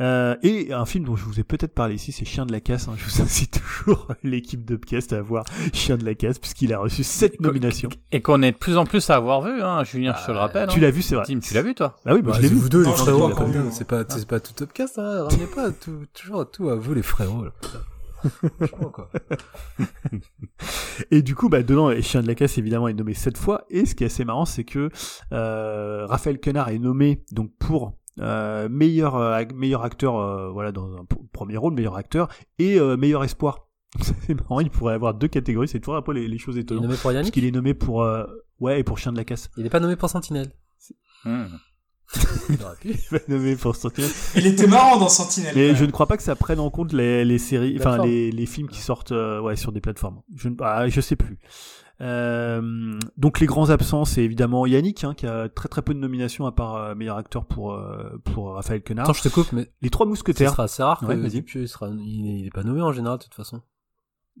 Euh, et un film dont je vous ai peut-être parlé ici, c'est Chien de la casse. Hein. Je vous incite toujours l'équipe de Podcast à voir Chien de la casse, puisqu'il a reçu sept nominations. Et qu'on est de plus en plus à avoir vu, hein, Julien, je te le rappelle. Tu hein. l'as vu, c'est vrai. Tim, tu l'as vu, toi Ah oui, bah, Bah, je l'ai vu. vous deux, les frérots. C'est pas, c'est pas tout Upcast, hein. Ramenez pas tout, toujours tout à vous, les frérots, là. Franchement, quoi. Et du coup, bah, dedans, Chien de la casse, évidemment, est nommé sept fois. Et ce qui est assez marrant, c'est que euh, Raphaël Quenard est nommé donc pour euh, meilleur euh, meilleur acteur, euh, voilà, dans un premier rôle, meilleur acteur, et euh, meilleur espoir. c'est marrant, il pourrait avoir deux catégories. C'est toujours un peu les, les choses Il est étonnantes. nommé pour Parce Yannick qu'il est nommé pour euh, ouais et pour Chien de la casse. Il est pas nommé pour Sentinelle. Hmm. Il aurait pu. Il est nommé pour Sentinelle. Il était marrant dans Sentinelle. Mais je ne crois pas que ça prenne en compte les, les séries, enfin les, les films qui sortent euh, ouais sur des plateformes. Je ne ah, je sais plus. Euh, donc les grands absents, c'est évidemment Yannick hein, qui a très très peu de nominations à part euh, meilleur acteur pour euh, pour Raphaël Quenard. Attends, je te coupe, mais les trois ce mousquetaires, sera assez rare que Ouais. Dupieux, il sera, il est, pas nommé en général, de toute façon.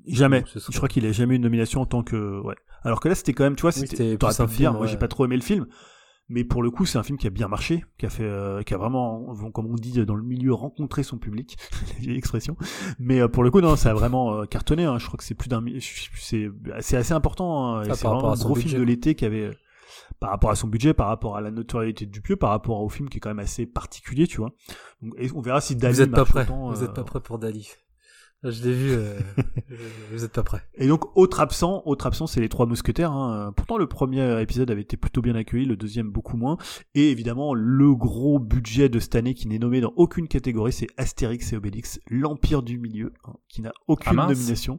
jamais. Donc, ce sera- Je crois qu'il a jamais eu une nomination en tant que ouais. Alors que là c'était quand même, tu vois, Oui, c'était te dire, film, moi j'ai pas trop aimé le film. Mais pour le coup, c'est un film qui a bien marché, qui a fait, euh, qui a vraiment, comme on dit dans le milieu, rencontré son public, la vieille expression. Mais euh, pour le coup, non, ça a vraiment euh, cartonné. Hein. Je crois que c'est plus d'un, c'est, c'est assez important. Hein. Ah, c'est vraiment un gros film de l'été qui avait, par rapport à son budget, par rapport à la notoriété du pieu, par rapport au film qui est quand même assez particulier, tu vois. Donc, et on verra si Dali Vous êtes pas prêt. autant, Vous euh, pas prêt pour Dali. Je l'ai vu. euh, vous êtes pas prêt. Et donc, autre absent, autre absent, c'est les trois mousquetaires. Hein. Pourtant, le premier épisode avait été plutôt bien accueilli, le deuxième beaucoup moins. Et évidemment, le gros budget de cette année qui n'est nommé dans aucune catégorie, c'est Astérix et Obélix, l'Empire du Milieu, hein, qui n'a aucune Ah, nomination.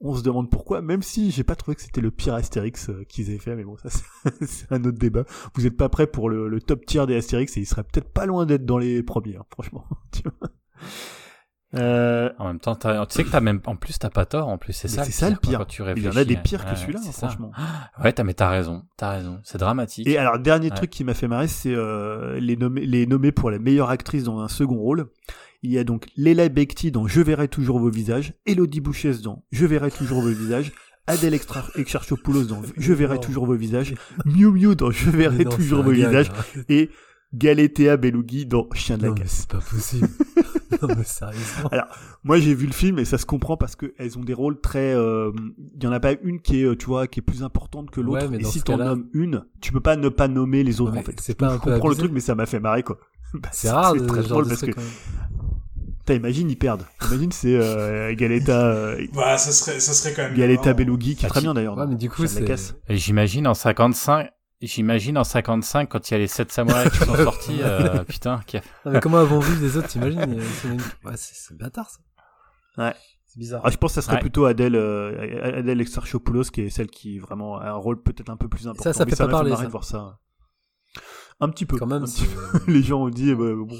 On se demande pourquoi, même si j'ai pas trouvé que c'était le pire Astérix euh, qu'ils aient fait, mais bon, ça c'est- c'est un autre débat. Vous êtes pas prêts pour le, le top tier des Astérix et il serait peut-être pas loin d'être dans les premiers, hein, franchement. Tu vois. Euh, En même temps, tu sais que t'as même, en plus, t'as pas tort, en plus, c'est ça. c'est ça le quoi, pire. quand tu il y en a des pires que Ouais, celui-là, hein, ça. franchement. Ouais, t'as, mais t'as raison, t'as raison. C'est dramatique. Et alors, dernier Ouais. truc qui m'a fait marrer, c'est euh, les, nommés, les nommés pour la meilleure actrice dans un second rôle. Il y a donc Leila Bekti dans Je verrai toujours vos visages, Elodie Bouchès dans Je verrai toujours vos visages, Adèle Extra- Exarchopoulos dans Je verrai toujours vos visages, Miu Miu dans Je verrai non, toujours vos visages, hein. et Galetea Belougui dans Chien de la Non, casse. c'est pas possible. non, mais sérieusement. Moi, j'ai vu le film et ça se comprend parce que elles ont des rôles très. euh, Il y en a pas une qui est, euh, tu vois, qui est plus importante que l'autre. Ouais, mais et si t'en nommes une, tu peux pas ne pas nommer les autres Ouais, en fait. c'est pas un je peu comprends le truc, mais ça m'a fait marrer quoi. Bah, C'est rare de très drôle parce que. Putain, imagine ils perdent. Imagine c'est euh, Galeta, euh, Bah, ça serait, ça serait quand même. Galeta marrant. Belugi qui est Ah, très bien d'ailleurs. Ouais, mais du coup, c'est. j'imagine en 55, j'imagine en 55, quand il y a les 7 samouraïs qui sont sortis, euh, putain, qui a... Non, mais comment avons vu les autres, t'imagines ils sont une- Ouais, c'est c'est bâtard, ça. Ouais. C'est bizarre. Ah, je pense que ça serait Ouais. plutôt Adèle, euh, Adèle Exarchopoulos qui est celle qui vraiment a un rôle peut-être un peu plus important. ça Mais fait pas m'a parler, ça. de voir ça. Un petit peu. Quand même, c'est- peu. les gens ont dit, eh ben, bon.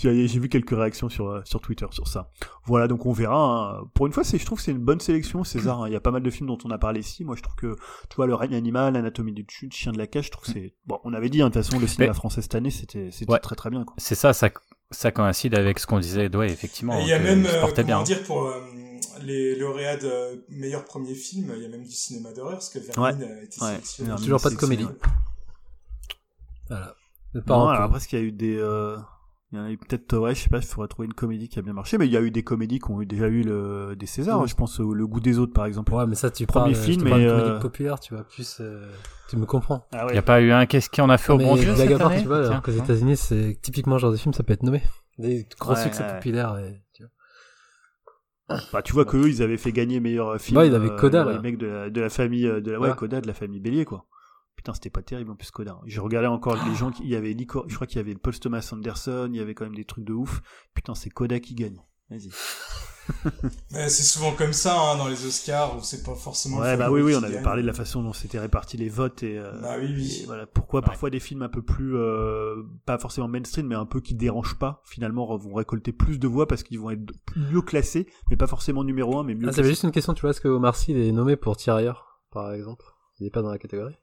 J'ai vu quelques réactions sur, euh, sur Twitter sur ça. Voilà, donc on verra. hein. Pour une fois, je trouve que c'est une bonne sélection, César. hein. Il y a pas mal de films dont on a parlé ici. Moi, je trouve que, tu vois, Le règne animal, Anatomie d'une chute, Chien de la cage, je trouve que c'est, bon, on avait dit, hein, de toute façon, le cinéma Mais- français cette année, c'était, c'était Ouais. très très bien, c'est ça, ça, ça coïncide avec ce qu'on disait, ouais, effectivement. Et Il y a même, euh, bien. dire, pour, euh, les lauréats de meilleur premier film, il y a même du cinéma d'horreur, parce que Vermine a été Ouais. sélectionné. Vermine, Toujours pas de comédie. Voilà. Non, alors après, ce qu'il y a eu des, euh, il y en a eu peut-être, ouais, je sais pas, il faudrait trouver une comédie qui a bien marché, mais il y a eu des comédies qui ont eu déjà eu le, des Césars, Oui. je pense au Le goût des autres, par exemple. Ouais, mais ça, tu Premier parles, film je te parle et, de comédie euh, populaire, tu vois, plus, euh, tu me comprends. Ah Il n'y a pas eu un qu'est-ce qui en a fait au mais bon Dieu cette part, année tu vois, Tiens, alors qu'aux hein. États-Unis, c'est typiquement le genre de film, ça peut être nommé. Des gros Ouais, succès ouais. populaires et, tu vois. Bah, tu vois que eux, ils avaient fait gagner meilleur euh, film. Bah, ils avaient Coda, le là. de la, de la famille, euh, de la, ouais. Coda, de la famille Bélier, quoi. Putain, c'était pas terrible en plus Coda. Je regardais encore les gens qui, il y avait Licor, je crois qu'il y avait Paul Thomas Anderson, il y avait quand même des trucs de ouf. Putain, c'est Coda qui gagne. Vas-y. C'est souvent comme ça hein, dans les Oscars, où c'est pas forcément. le Ouais, bah oui, oui, on avait gagne. parlé de la façon dont s'étaient répartis les votes et, euh, Bah oui, oui. et voilà pourquoi parfois des films un peu plus euh, pas forcément mainstream mais un peu qui dérangent pas finalement vont récolter plus de voix parce qu'ils vont être mieux classés mais pas forcément numéro un mais mieux Ah, classés. juste une question, tu vois, est-ce que Omar Sy il est nommé pour Tirailleurs, par exemple? Il est pas dans la catégorie?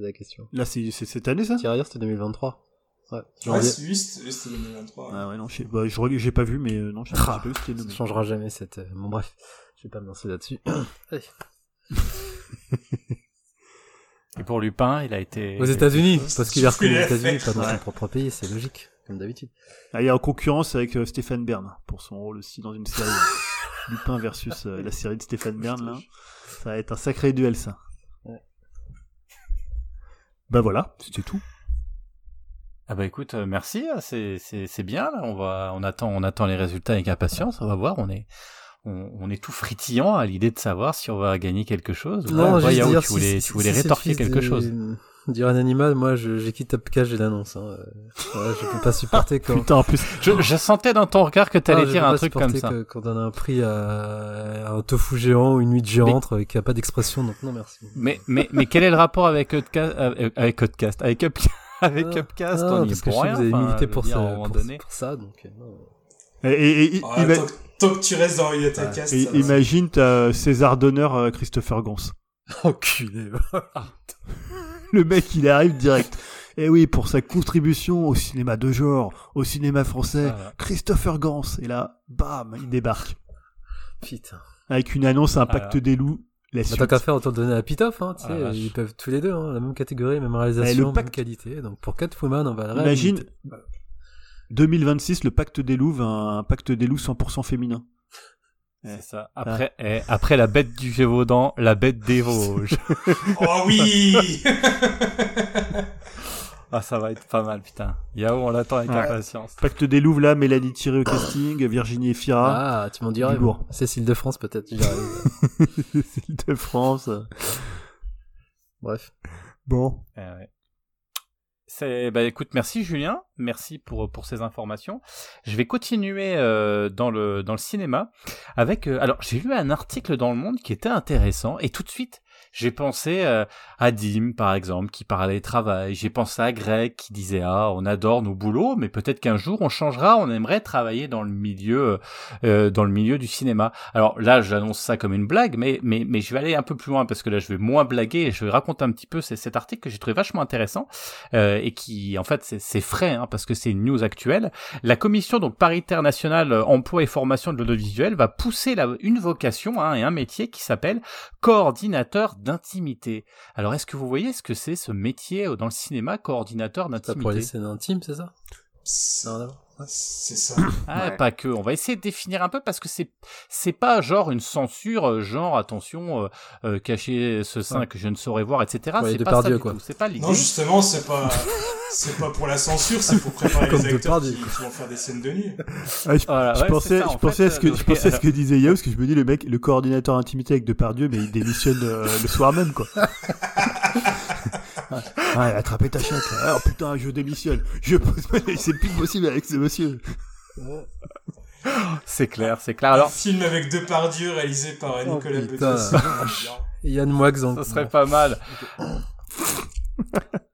La question. Là c'est cette année ça? Tirailleurs, c'était 2023. Ouais. C'est- lui, c'était 2023. Ah ouais non je sais bah, j'ai pas vu mais euh, non je sais pas j'ai pas vu ce qui est Ça changera jamais cette, euh, bon bref. Je vais pas me lancer là-dessus. Allez. Et pour Lupin, il a été. Aux États-Unis, parce qu'il est reconnu aux États-Unis, pas dans Ouais. son propre pays, c'est logique, comme d'habitude. Ah, il est en concurrence avec euh, Stéphane Bern pour son rôle aussi dans une série Lupin versus euh, la série de Stéphane Bern là ça va être un sacré duel ça. Bah voilà c'était tout Ah bah écoute, euh, merci, hein, c'est c'est c'est bien là. On va, on attend, on attend les résultats avec impatience. On va voir. On est, on, on est tout frétillant à l'idée de savoir si on va gagner quelque chose. Non, Ouais, dire tu si- voulais, si- tu voulais si rétorquer quelque des- chose. Dire un animal, moi, j'ai quitté Top Cash, j'ai l'annonce. Hein. Euh, voilà, je peux pas supporter quand. putain en plus Je, je sentais dans ton regard que t'allais Ah, dire un truc comme supporter ça. que- Quand on a un prix à, à un tofu géant ou une nuit géante euh, qui a pas d'expression, donc non merci. Mais, mais, mais quel est le rapport avec Upcast, euh, avec Upcast, avec avec Ah, Upcast, Ah, on y est pour rien. vous avez milité pour, ça, à un moment pour, donné. pour ça, donc euh, non. et, et- et- Ah, tant, tant que tu restes dans Yata Cast, et imagine t'as César d'honneur euh, Christopher Gans Enculé. Le mec, il arrive direct. Et oui, pour sa contribution au cinéma de genre, au cinéma français, Voilà. Christopher Gans. Et là, bam, il débarque. Putain. Avec une annonce Impact Voilà. des loups. La Bah, tant qu'à faire, autant donner à Pitoff, hein, tu Ah, ils peuvent tous les deux, hein, la même catégorie, même réalisation, le même pacte- qualité. Donc pour Catwoman, on va le Imagine, réhabiliter. 2026, le pacte des loups, un pacte des loups 100% féminin. C'est ça. Après, eh, après la bête du Gévaudan, la bête des Vosges. Oh oui ah, ça va être pas mal, putain. Yao, on l'attend avec Ouais. impatience. Pacte des loups, là, Mélanie Thierry au casting, Virginie Efira, Ah, tu m'en dirais. bon. Cécile de France, peut-être. j'y arrive. Celle de France. Bref. Bon. Eh ouais. C'est bah écoute merci Julien. Merci pour pour ces informations. Je vais continuer euh, dans le dans le cinéma avec euh, alors j'ai lu un article dans le Monde qui était intéressant et tout de suite j'ai pensé euh, à Dim par exemple qui parlait travail j'ai pensé à Greg qui disait ah on adore nos boulots mais peut-être qu'un jour on changera on aimerait travailler dans le milieu euh, dans le milieu du cinéma alors là j'annonce ça comme une blague mais mais mais je vais aller un peu plus loin parce que là je vais moins blaguer et je vais raconter un petit peu cet article que j'ai trouvé vachement intéressant euh, et qui en fait c'est- frais hein, parce que c'est une news actuelle. La commission donc paritaire nationale euh, emploi et formation de l'audiovisuel va pousser une vocation hein, et un métier qui s'appelle coordinateur d'intimité. Alors est-ce que vous voyez ce que c'est ce métier euh, dans le cinéma coordinateur Ça pour les d'intimité scènes intimes, c'est ça? C'est ça. Ah, pas que. On va essayer de définir un peu parce que c'est c'est pas genre une censure, euh, genre attention, euh, euh, cacher ce sein Ouais. que je ne saurais voir, etc. Ouais, c'est pas Depardieu, ça du quoi. tout. C'est pas l'idée. Non, justement, c'est pas, c'est pas pour la censure, c'est pour préparer Comme les acteurs Depardieu, qui, qui vont faire des scènes de nu. Ah, je, Voilà, je ouais, pensais, ça, je en pensais à fait, ce que, euh, je pensais à ce que disait Yao, parce que je me dis, le mec, le coordinateur intimité avec Depardieu, mais il démissionne euh, le soir même, quoi. ah, attrapez ta chatte, là. Oh putain, je démissionne. Je pose c'est plus possible avec ce monsieur. C'est clair, c'est clair. Alors, Un film avec Depardieu réalisé par Oh, Nicolas. Et Yann Moix, ce serait pas mal.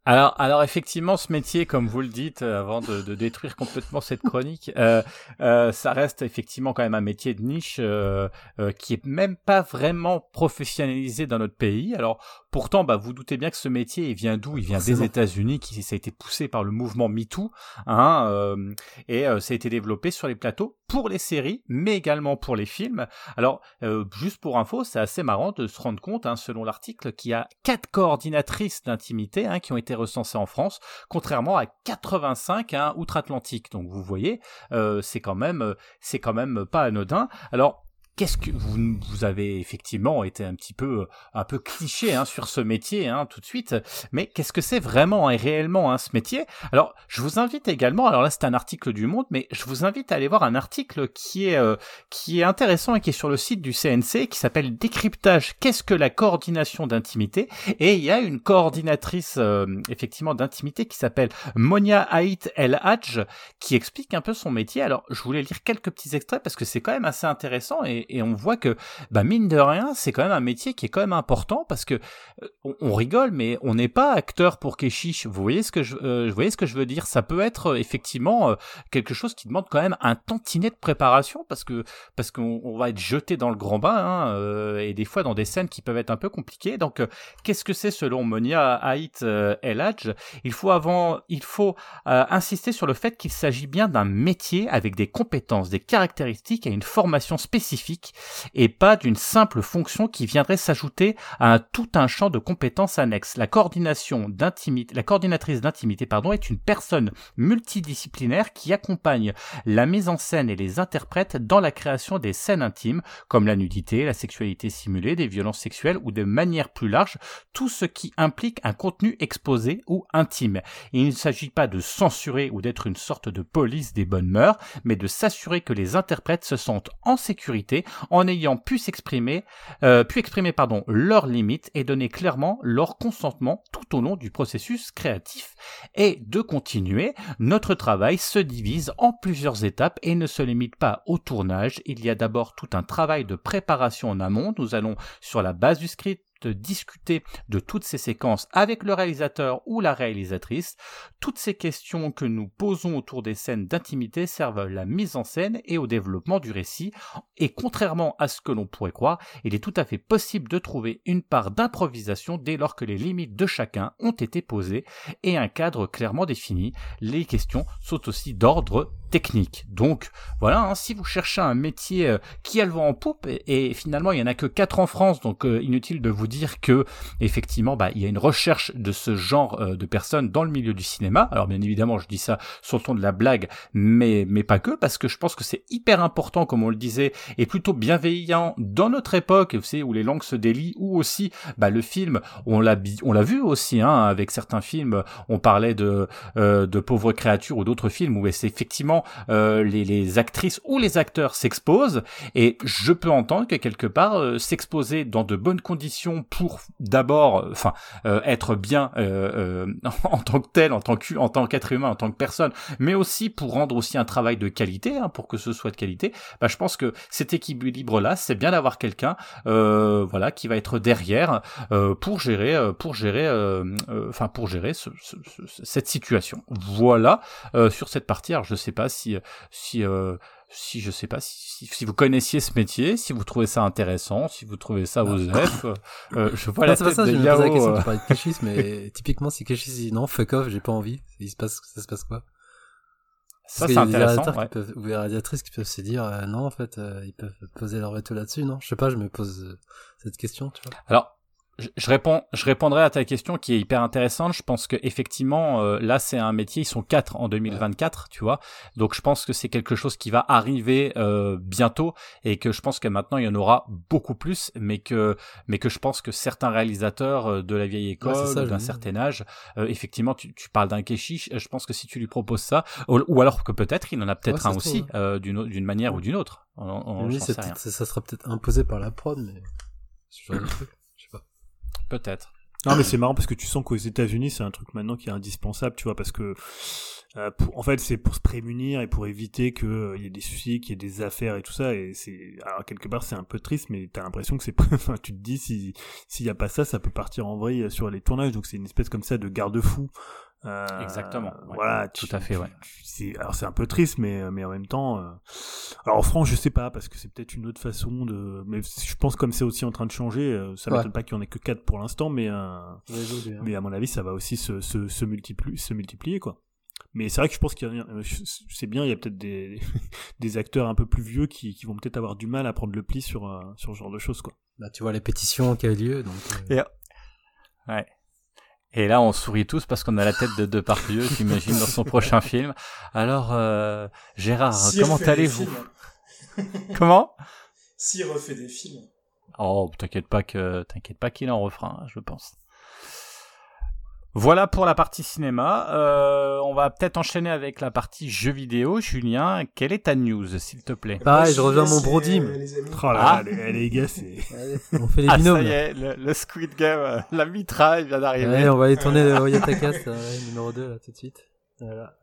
Alors, alors effectivement, ce métier, comme vous le dites, euh, avant de, de détruire complètement cette chronique, euh, euh, ça reste effectivement quand même un métier de niche euh, euh, qui est même pas vraiment professionnalisé dans notre pays. Alors, pourtant, bah, vous doutez bien que ce métier, il vient d'où? Il vient des. États-Unis, qui ça a été poussé par le mouvement MeToo, hein, euh, et euh, ça a été développé sur les plateaux pour les séries, mais également pour les films. Alors, euh, juste pour info, c'est assez marrant de se rendre compte, hein, selon l'article, qu'il y a quatre coordinatrices d'intimité hein, qui ont été recensées en France, contrairement à 85 hein, outre-Atlantique. Donc vous voyez, euh, c'est quand même, euh, c'est quand même pas anodin. Alors Qu'est-ce que vous, vous avez effectivement été un petit peu euh, un peu cliché hein, sur ce métier hein, tout de suite, mais qu'est-ce que c'est vraiment et réellement hein, ce métier? Alors je vous invite également, alors là c'est un article du Monde, mais je vous invite à aller voir un article qui est euh, qui est intéressant et qui est sur le site du CNC qui s'appelle Décryptage. Qu'est-ce que la coordination d'intimité? Et il y a une coordinatrice euh, effectivement d'intimité qui s'appelle Monia Haït El Hadj qui explique un peu son métier. Alors je voulais lire quelques petits extraits parce que c'est quand même assez intéressant et, et on voit que bah mine de rien c'est quand même un métier qui est quand même important parce que euh, on, rigole mais on n'est pas acteur pour Keshish. Vous voyez ce que je euh, vous voyez ce que je veux dire? Ça peut être euh, effectivement quelque chose qui demande quand même un tantinet de préparation parce que parce qu'on on va être jeté dans le grand bain hein, et des fois dans des scènes qui peuvent être un peu compliquées. Donc qu'est-ce que c'est selon Monia Haït El Hadj? Il faut avant il faut insister sur le fait qu'il s'agit bien d'un métier avec des compétences, des caractéristiques et une formation spécifique et pas d'une simple fonction qui viendrait s'ajouter à tout un champ de compétences annexes. La coordination la coordinatrice d'intimité, pardon, est une personne multidisciplinaire qui accompagne la mise en scène et les interprètes dans la création des scènes intimes, comme la nudité, la sexualité simulée, des violences sexuelles ou de manière plus large, tout ce qui implique un contenu exposé ou intime. Il ne s'agit pas de censurer ou d'être une sorte de police des bonnes mœurs, mais de s'assurer que les interprètes se sentent en sécurité en ayant pu s'exprimer, euh, pu exprimer pardon leurs limites et donner clairement leur consentement tout au long du processus créatif. Et de continuer, notre travail se divise en plusieurs étapes et ne se limite pas au tournage. Il y a d'abord tout un travail de préparation en amont. Nous allons sur la base du script discuter de toutes ces séquences avec le réalisateur ou la réalisatrice. Toutes ces questions que nous posons autour des scènes d'intimité servent à la mise en scène et au développement du récit. Et contrairement à ce que l'on pourrait croire, il est tout à fait possible de trouver une part d'improvisation dès lors que les limites de chacun ont été posées et un cadre clairement défini. Les questions sont aussi d'ordre technique. Donc voilà, hein, si vous cherchez un métier euh, qui a le vent en poupe, et, finalement il y en a que 4 en France, donc euh, inutile de vous dire que effectivement bah, il y a une recherche de ce genre euh, de personnes dans le milieu du cinéma. Alors bien évidemment je dis ça sur le ton de la blague, mais, mais pas que, parce que je pense que c'est hyper important, comme on le disait, et plutôt bienveillant dans notre époque, vous savez, où les langues se délient, ou aussi bah, le film, on l'a on l'a vu aussi, hein, avec certains films, on parlait de, de pauvres créatures ou d'autres films où c'est effectivement euh, les, les actrices ou les acteurs s'exposent, et je peux entendre que quelque part euh, s'exposer dans de bonnes conditions pour d'abord, euh, enfin, être bien en tant que tel, en tant que en tant qu'être humain, en tant que personne, mais aussi pour rendre aussi un travail de qualité, hein, pour que ce soit de qualité. Bah, je pense que cet équilibre là, c'est bien d'avoir quelqu'un, euh, voilà, qui va être derrière euh, pour gérer, pour gérer, euh, euh, enfin pour gérer ce- ce- ce- cette situation. Voilà sur cette partie. Alors je sais pas si si euh, si je sais pas si, si, vous connaissiez ce métier, si vous trouvez ça intéressant, si vous trouvez ça aux F, euh, je vois Non, la c'est pas tête ça, de je me posais la Yao, question, euh. tu parlais de Kéchis, mais typiquement, si Kéchis dit non, fuck off, j'ai pas envie, il se passe, ça se passe quoi? Ça, c'est des intéressant, ouais. qui peuvent, ou des réalisatrices qui peuvent se dire, euh, non, en fait, euh, ils peuvent poser leur veto là-dessus, non? Je sais pas, je me pose euh, cette question, tu vois. Alors, je, je réponds, je répondrai à ta question qui est hyper intéressante. Je pense que effectivement, euh, là, c'est un métier. Ils sont quatre en 2024, tu vois. Donc, je pense que c'est quelque chose qui va arriver euh, bientôt et que je pense que maintenant il y en aura beaucoup plus, mais que, mais que je pense que certains réalisateurs euh, de la vieille école, Ouais, d'un certain âge, euh, effectivement, tu, tu parles d'un kéchiche. Je pense que si tu lui proposes ça, ou, ou alors que peut-être il en a peut-être Ouais, un aussi euh, d'une d'une manière ou d'une autre. On, on, Oui, ça sera peut-être imposé par la prod, mais ce genre de truc, je sais pas. Peut-être. Non, mais c'est marrant parce que tu sens qu'aux États-Unis, c'est un truc maintenant qui est indispensable, tu vois, parce que Euh, en fait, c'est pour se prémunir et pour éviter qu'il il y ait des soucis, qu'il y ait des affaires et tout ça. Et c'est, alors quelque part, c'est un peu triste, mais t'as l'impression que c'est, enfin, tu te dis si s'il y a pas ça, ça peut partir en vrille sur les tournages. Donc c'est une espèce comme ça de garde-fou. Euh, Exactement. ouais. Voilà. Tout à fait, ouais. c'est alors c'est un peu triste mais mais en même temps euh, alors en France je sais pas parce que c'est peut-être une autre façon de mais je pense comme c'est aussi en train de changer euh, ça Ouais. m'étonne pas qu'il y en ait que quatre pour l'instant mais euh, hein. mais à mon avis ça va aussi se se, se multiplier se multiplier quoi mais c'est vrai que je pense qu'il y a euh, c'est bien il y a peut-être des des acteurs un peu plus vieux qui, qui vont peut-être avoir du mal à prendre le pli sur euh, sur ce genre de choses quoi Bah, tu vois les pétitions qui a eu lieu, donc. euh, Et- Ouais. Et là, on sourit tous parce qu'on a la tête de Depardieu, j'imagine, dans son prochain film. Alors, euh, Gérard, comment allez-vous Comment S'il refait des films. Oh, t'inquiète pas que t'inquiète pas qu'il en refera, un, je pense. Voilà pour la partie cinéma. Euh, on va peut-être enchaîner avec la partie jeux vidéo. Julien, quelle est ta news, s'il te plaît Pareil, Moi, je reviens à mon les amis. oh là là, les, les gars c'est Allez, on fait les Ah, binômes. ça y est, le, le Squid Game, euh, la mitraille vient d'arriver. Ouais, on va aller tourner le Oyataka, numéro 2 là tout de suite. Voilà.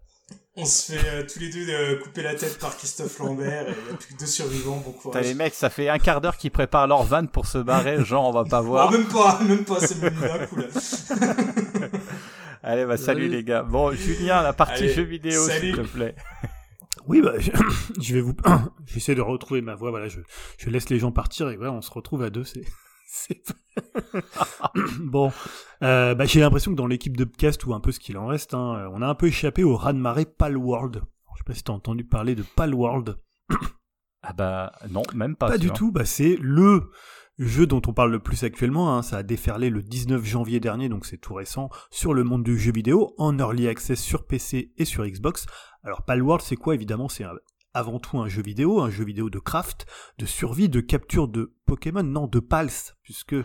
On se fait euh, tous les deux euh, couper la tête par Christophe Lambert et il n'y a plus que deux survivants. Bon Putain, courage. les mecs, ça fait un quart d'heure qu'ils préparent leur van pour se barrer, genre on va pas Oh, voir. même pas, même pas, c'est même d'un coup là. Allez, bah salut Salut. les gars. Bon, Julien, la partie Allez, jeux vidéo, s'il te plaît. Oui, bah, je, je vais vous, j'essaie de retrouver ma voix. Voilà, je, je laisse les gens partir et voilà, on se retrouve à deux. C'est bon. Euh, bah, j'ai l'impression que dans l'équipe de podcast ou un peu ce qu'il en reste, hein, on a un peu échappé au raz-de-marée Palworld. Alors, Je sais pas si t'as entendu parler de Palworld. Ah bah non, même pas. Pas du tout. Bah, c'est le jeu dont on parle le plus actuellement. hein. Ça a déferlé le 19 janvier dernier, donc c'est tout récent, sur le monde du jeu vidéo, en early access sur PC et sur Xbox. Alors Palworld, c'est quoi Évidemment, c'est un- avant tout un jeu vidéo, un jeu vidéo de craft, de survie, de capture de Pokémon, non, de Pals, puisque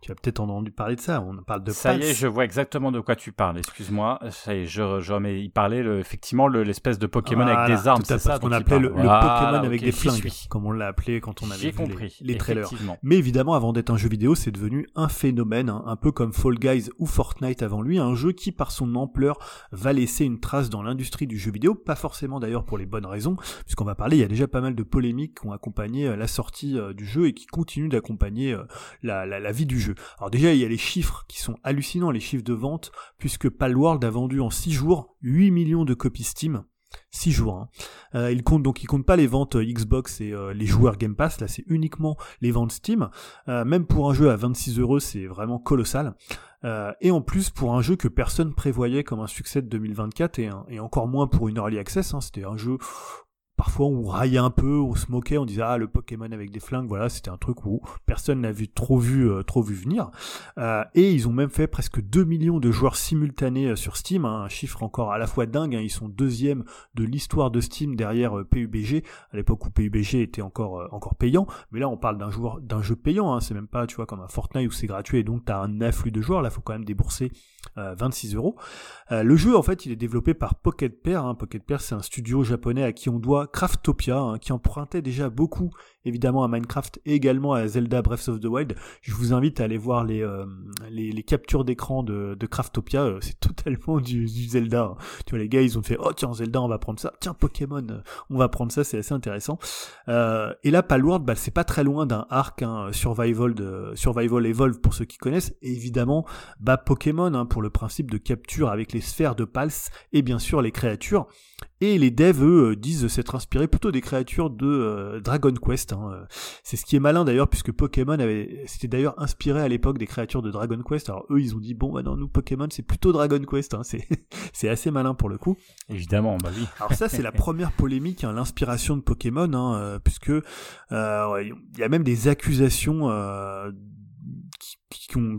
tu as peut-être entendu parler de ça. On parle de Ça y est, je vois exactement de quoi tu parles. Excuse-moi. Ça y est, je, je mais il parlait le, effectivement le- l'espèce de Pokémon Voilà, avec des armes, c'est ça qu'on appelait le, Pokémon avec des flingues, comme on l'a appelé quand on avait J'ai vu compris. les, les trailers. Mais évidemment, avant d'être un jeu vidéo, c'est devenu un phénomène, hein, un peu comme Fall Guys ou Fortnite avant lui, un jeu qui, par son ampleur, va laisser une trace dans l'industrie du jeu vidéo, pas forcément d'ailleurs pour les bonnes raisons, puisqu'on va parler, il y a déjà pas mal de polémiques qui ont accompagné euh, la sortie euh, du jeu et qui continuent d'accompagner euh, la, la, la vie du jeu. Alors déjà, il y a les chiffres qui sont hallucinants, les chiffres de vente, puisque Palworld a vendu en 6 jours 8 millions de copies Steam. 6 jours. Hein. Euh, il compte donc il compte pas les ventes euh, Xbox et euh, les joueurs Game Pass. Là, c'est uniquement les ventes Steam. Même pour un jeu à 26 euros, c'est vraiment colossal. Et en plus, pour un jeu que personne prévoyait comme un succès de 2024 et, un- et encore moins pour une early access, hein, c'était un jeu parfois on raillait un peu, on se moquait, on disait ah le Pokémon avec des flingues, voilà, c'était un truc où personne n'a vu trop vu euh, trop vu venir. Euh, et ils ont même fait presque 2 millions de joueurs simultanés euh, sur Steam, hein, un chiffre encore à la fois dingue. hein, ils sont deuxième de l'histoire de Steam derrière PUBG, à l'époque où PUBG était encore encore payant. Mais là, on parle d'un joueur d'un jeu payant. Hein, c'est même pas, tu vois, comme un Fortnite où c'est gratuit et donc t'as un afflux de joueurs. Là, faut quand même débourser euh, 26 euros. Euh, le jeu, en fait, il est développé par Pocket Pair. Hein. Pocket Pair, c'est un studio japonais à qui on doit Craftopia, hein, qui empruntait déjà beaucoup, évidemment, à Minecraft et également à Zelda Breath of the Wild. Je vous invite à aller voir les, euh, les, les captures d'écran de, de Craftopia. Euh, c'est totalement du, du Zelda. hein. Tu vois, les gars, ils ont fait, oh tiens, Zelda, on va prendre ça. Tiens, Pokémon, euh, on va prendre ça. C'est assez intéressant. Euh, et là, Palworld, bah, c'est pas très loin d'un arc hein, Survival, de, Survival Evolve pour ceux qui connaissent. Et évidemment, bah, Pokémon hein, pour le principe de capture avec les sphères de Pals et bien sûr les créatures. Et les devs, eux, euh, disent s'être inspirés plutôt des créatures de euh, Dragon Quest. hein. Euh, C'est ce qui est malin d'ailleurs, puisque Pokémon avait, s'était d'ailleurs inspiré à l'époque des créatures de Dragon Quest. Alors eux, ils ont dit bon, bah non, nous Pokémon, c'est plutôt Dragon Quest. Hein. C'est, assez malin pour le coup. Évidemment, bah oui. Alors ça, c'est la première polémique, hein, l'inspiration de Pokémon, hein, puisque euh, il y a même des accusations euh, qui, ont,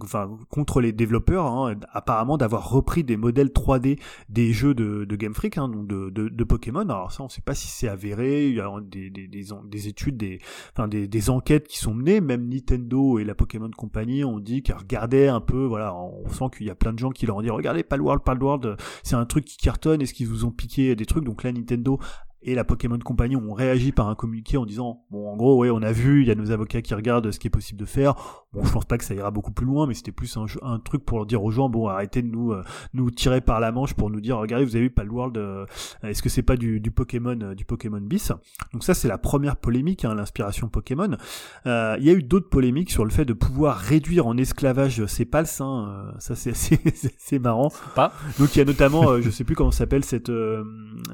contre les développeurs, hein, apparemment d'avoir repris des modèles 3D des jeux de, Game Freak, hein, de, de, Pokémon. Alors ça, on ne sait pas si c'est avéré. Il y a des, études, des, enquêtes qui sont menées. Même Nintendo et la Pokémon Company ont dit qu'ils regardaient un peu. Voilà, on sent qu'il y a plein de gens qui leur ont dit regardez Palworld, Palworld, c'est un truc qui cartonne. Est-ce qu'ils vous ont piqué des trucs? Donc là, Nintendo et la Pokémon Company ont réagi par un communiqué en disant bon en gros ouais on a vu il y a nos avocats qui regardent ce qui est possible de faire. Bon je pense pas que ça ira beaucoup plus loin mais c'était plus un, un, truc pour dire aux gens bon arrêtez de nous euh, nous tirer par la manche pour nous dire regardez vous avez vu Palworld euh, est-ce que c'est pas du, du Pokémon euh, du Pokémon bis? Donc ça c'est la première polémique hein, l'inspiration Pokémon. Euh, il y a eu d'autres polémiques sur le fait de pouvoir réduire en esclavage ces pals hein, ça c'est c'est marrant. Pas. donc il y a notamment je sais plus comment s'appelle cette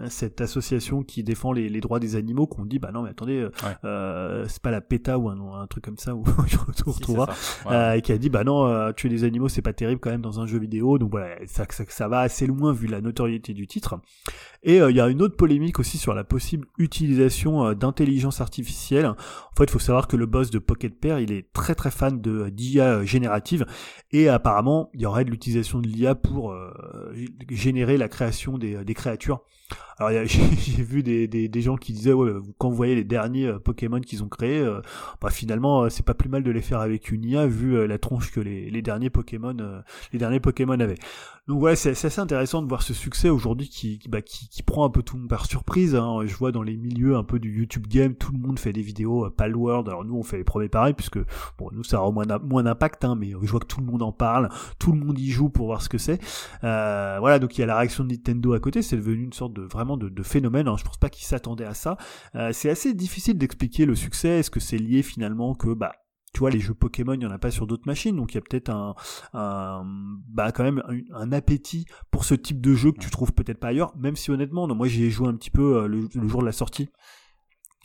cette association qui qui défend les, les droits des animaux qu'on dit bah non mais attendez euh, Ouais. euh, c'est pas la PETA ou un, un truc comme ça où on retrouvera. Ouais. euh, et qui a dit bah non euh, tuer des animaux c'est pas terrible quand même dans un jeu vidéo donc voilà ça, ça, ça va assez loin vu la notoriété du titre et euh, il y a une autre polémique aussi sur la possible utilisation euh, d'intelligence artificielle. En fait il faut savoir que le boss de Pocket Pair il est très très fan de d'IA euh, générative. Et apparemment il y aurait de l'utilisation de l'IA pour euh, générer la création des, des créatures. Alors j'ai vu des, des, gens qui disaient ouais quand vous voyez les derniers Pokémon qu'ils ont créés bah finalement c'est pas plus mal de les faire avec une IA vu la tronche que les, les derniers Pokémon euh, les derniers Pokémon avaient. Donc ouais c'est assez intéressant de voir ce succès aujourd'hui qui qui, bah, prend un peu tout le monde par surprise. Hein. Je vois dans les milieux un peu du YouTube game tout le monde fait des vidéos euh, Palworld. Alors nous on fait les premiers pareils puisque bon nous ça aura moins moins d'impact hein, mais je vois que tout le monde en parle, tout le monde y joue pour voir ce que c'est. Euh, voilà, donc il y a la réaction de Nintendo à côté, c'est devenu une sorte de vraiment de, de phénomène. hein. Je pense pas qu'ils s'attendaient à ça. Euh, c'est assez difficile d'expliquer le succès. Est-ce que c'est lié finalement que bah tu vois, les jeux Pokémon, il y en a pas sur d'autres machines, donc il y a peut-être un, un, bah quand même un, un appétit pour ce type de jeu que tu trouves peut-être pas ailleurs. Même si honnêtement, non, moi j'y ai joué un petit peu euh, le, le jour de la sortie.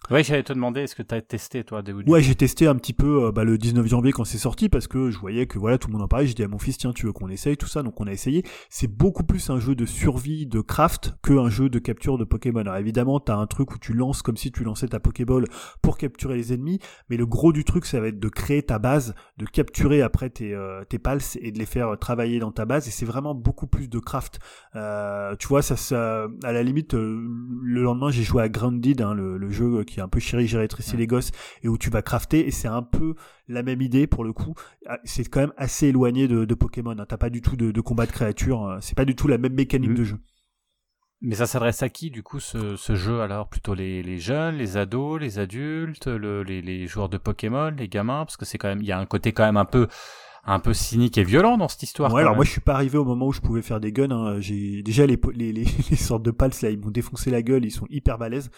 Ouais, j'allais te demander, est-ce que tu as testé, toi, des Ouais, j'ai testé un petit peu euh, bah, le 19 janvier quand c'est sorti parce que je voyais que voilà tout le monde en parlait. J'ai dit à mon fils tiens tu veux qu'on essaye tout ça donc on a essayé. C'est beaucoup plus un jeu de survie, de craft que un jeu de capture de Pokémon. Alors évidemment t'as un truc où tu lances comme si tu lançais ta Pokéball pour capturer les ennemis, mais le gros du truc ça va être de créer ta base, de capturer après tes euh, tes pals et de les faire travailler dans ta base et c'est vraiment beaucoup plus de craft. Euh, tu vois ça, ça à la limite euh, le lendemain j'ai joué à Grounded hein, le, le jeu qui est un peu chéri j'ai rétréci Ouais. les gosses et où tu vas crafter et c'est un peu la même idée pour le coup Ah, c'est quand même assez éloigné de, de Pokémon hein. t'as pas du tout de, de combat de créatures euh, c'est pas du tout la même mécanique Mm. de jeu Mais ça s'adresse à qui, du coup, ce, ce jeu alors? Plutôt les, les jeunes, les ados, les adultes, le, les, les joueurs de Pokémon, les gamins? Parce que c'est quand même, il y a un côté quand même un peu, un peu cynique et violent dans cette histoire. ouais alors même. moi je suis pas arrivé au moment où je pouvais faire des guns hein. j'ai déjà les, les, les, les sortes de pals là ils m'ont défoncé la gueule ils sont hyper balèzes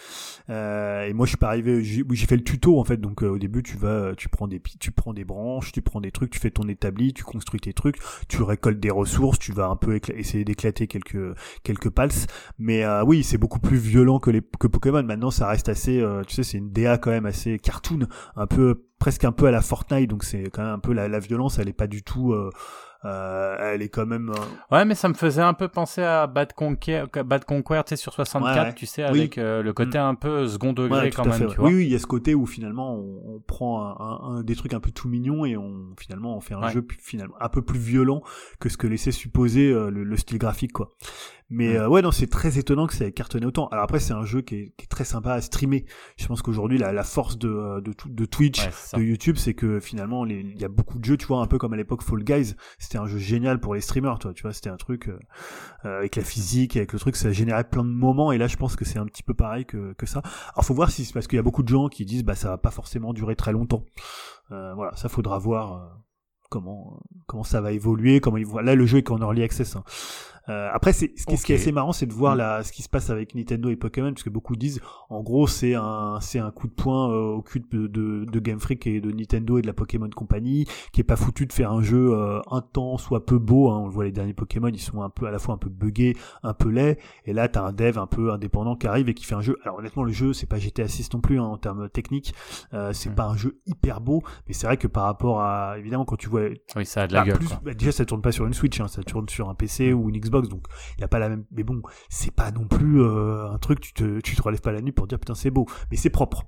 euh, et moi je suis pas arrivé j'ai fait le tuto en fait donc euh, au début tu vas tu prends des tu prends des branches tu prends des trucs tu fais ton établi tu construis tes trucs tu récoltes des ressources tu vas un peu essayer d'éclater quelques quelques pals mais euh, oui c'est beaucoup plus violent que les que Pokémon maintenant ça reste assez euh, tu sais c'est une DA quand même assez cartoon un peu presque un peu à la Fortnite donc c'est quand même un peu la, la violence elle est pas du tout euh, euh, elle est quand même euh, Ouais, mais ça me faisait un peu penser à Bad Conquer, Bad Conquer, tu sais, sur 64, Ouais, ouais. tu sais, avec euh, le côté un peu second degré Ouais, quand même, fait, tu vois. Oui, oui, il y a ce côté où finalement on, on prend un, un- un- des trucs un peu tout mignons et on finalement on fait un jeu finalement un peu plus violent que ce que laissait supposer euh, le, le style graphique quoi. Mais Mm. euh, ouais non c'est très étonnant que ça ait cartonné autant. Alors après c'est un jeu qui est, qui est très sympa à streamer. Je pense qu'aujourd'hui la, la force de, euh, de, Twitch Ouais, de YouTube, c'est que finalement, il y a beaucoup de jeux, tu vois, un peu comme à l'époque Fall Guys, c'était un jeu génial pour les streamers, toi, tu vois, c'était un truc euh, euh, avec la physique, avec le truc, ça générait plein de moments, et là, je pense que c'est un petit peu pareil que, que ça. Alors, faut voir si c'est parce qu'il y a beaucoup de gens qui disent, bah, ça va pas forcément durer très longtemps. Euh, voilà, ça faudra voir. Comment comment ça va évoluer, comment ils voient. Là, le jeu est qu'en early access. hein. Euh, après, c'est ce qui, ce qui est assez marrant, c'est de voir Mm. la, ce qui se passe avec Nintendo et Pokémon, parce que beaucoup disent, en gros, c'est un, c'est un coup de poing euh, au cul de, de, de Game Freak et de Nintendo et de la Pokémon Company, qui est pas foutu de faire un jeu euh, intense ou un peu beau. Hein. On le voit, les derniers Pokémon, ils sont un peu à la fois un peu buggés, un peu laids, et là, t'as un dev un peu indépendant qui arrive et qui fait un jeu. Alors honnêtement, le jeu, c'est pas GTA 6 non plus hein, en termes techniques. Euh, c'est Mm. pas un jeu hyper beau, mais c'est vrai que par rapport à, évidemment, quand tu vois Oui, ça a de la bah, gueule, plus- quoi. bah, déjà, ça tourne pas sur une Switch, hein, ça tourne sur un PC ou une Xbox, donc il y a pas la même. Mais bon, c'est pas non plus euh, un truc, tu te, tu te relèves pas la nuit pour dire putain c'est beau, mais c'est propre.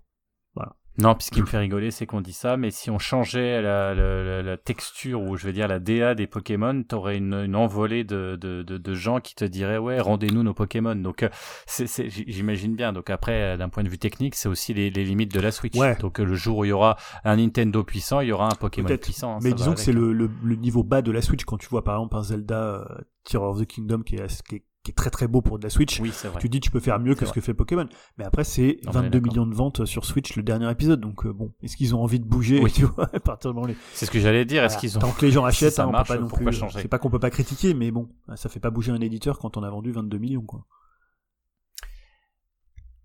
Non, puis ce qui me fait rigoler, c'est qu'on dit ça, mais si on changeait la, la, la- la texture ou je veux dire la DA des Pokémon, t'aurais une, une envolée de, de, de, de gens qui te diraient ouais, rendez-nous nos Pokémon. Donc euh, c'est, j'imagine bien. Donc après, euh, d'un point de vue technique, c'est aussi les, les limites de la Switch. Ouais. Donc euh, le jour où il y aura un Nintendo puissant, il y aura un Pokémon puissant. hein, mais disons que c'est le, le, le niveau bas de la Switch quand tu vois par exemple un Zelda euh, Tears of the Kingdom qui est, qui est qui est très très beau pour de la Switch. Oui, c'est vrai. Tu dis tu peux faire mieux que ce que fait Pokémon. Mais après c'est Non, mais 22 d'accord. millions de ventes sur Switch le dernier épisode. Donc euh, bon, est-ce qu'ils ont envie de bouger Oui. tu vois, à partir les- C'est ce que j'allais dire. Est-ce Voilà. qu'ils ont Tant que les gens si achètent, ça hein, on marche, peut pas non plus. changer C'est pas qu'on peut pas critiquer, mais bon, ça fait pas bouger un éditeur quand on a vendu 22 millions quoi.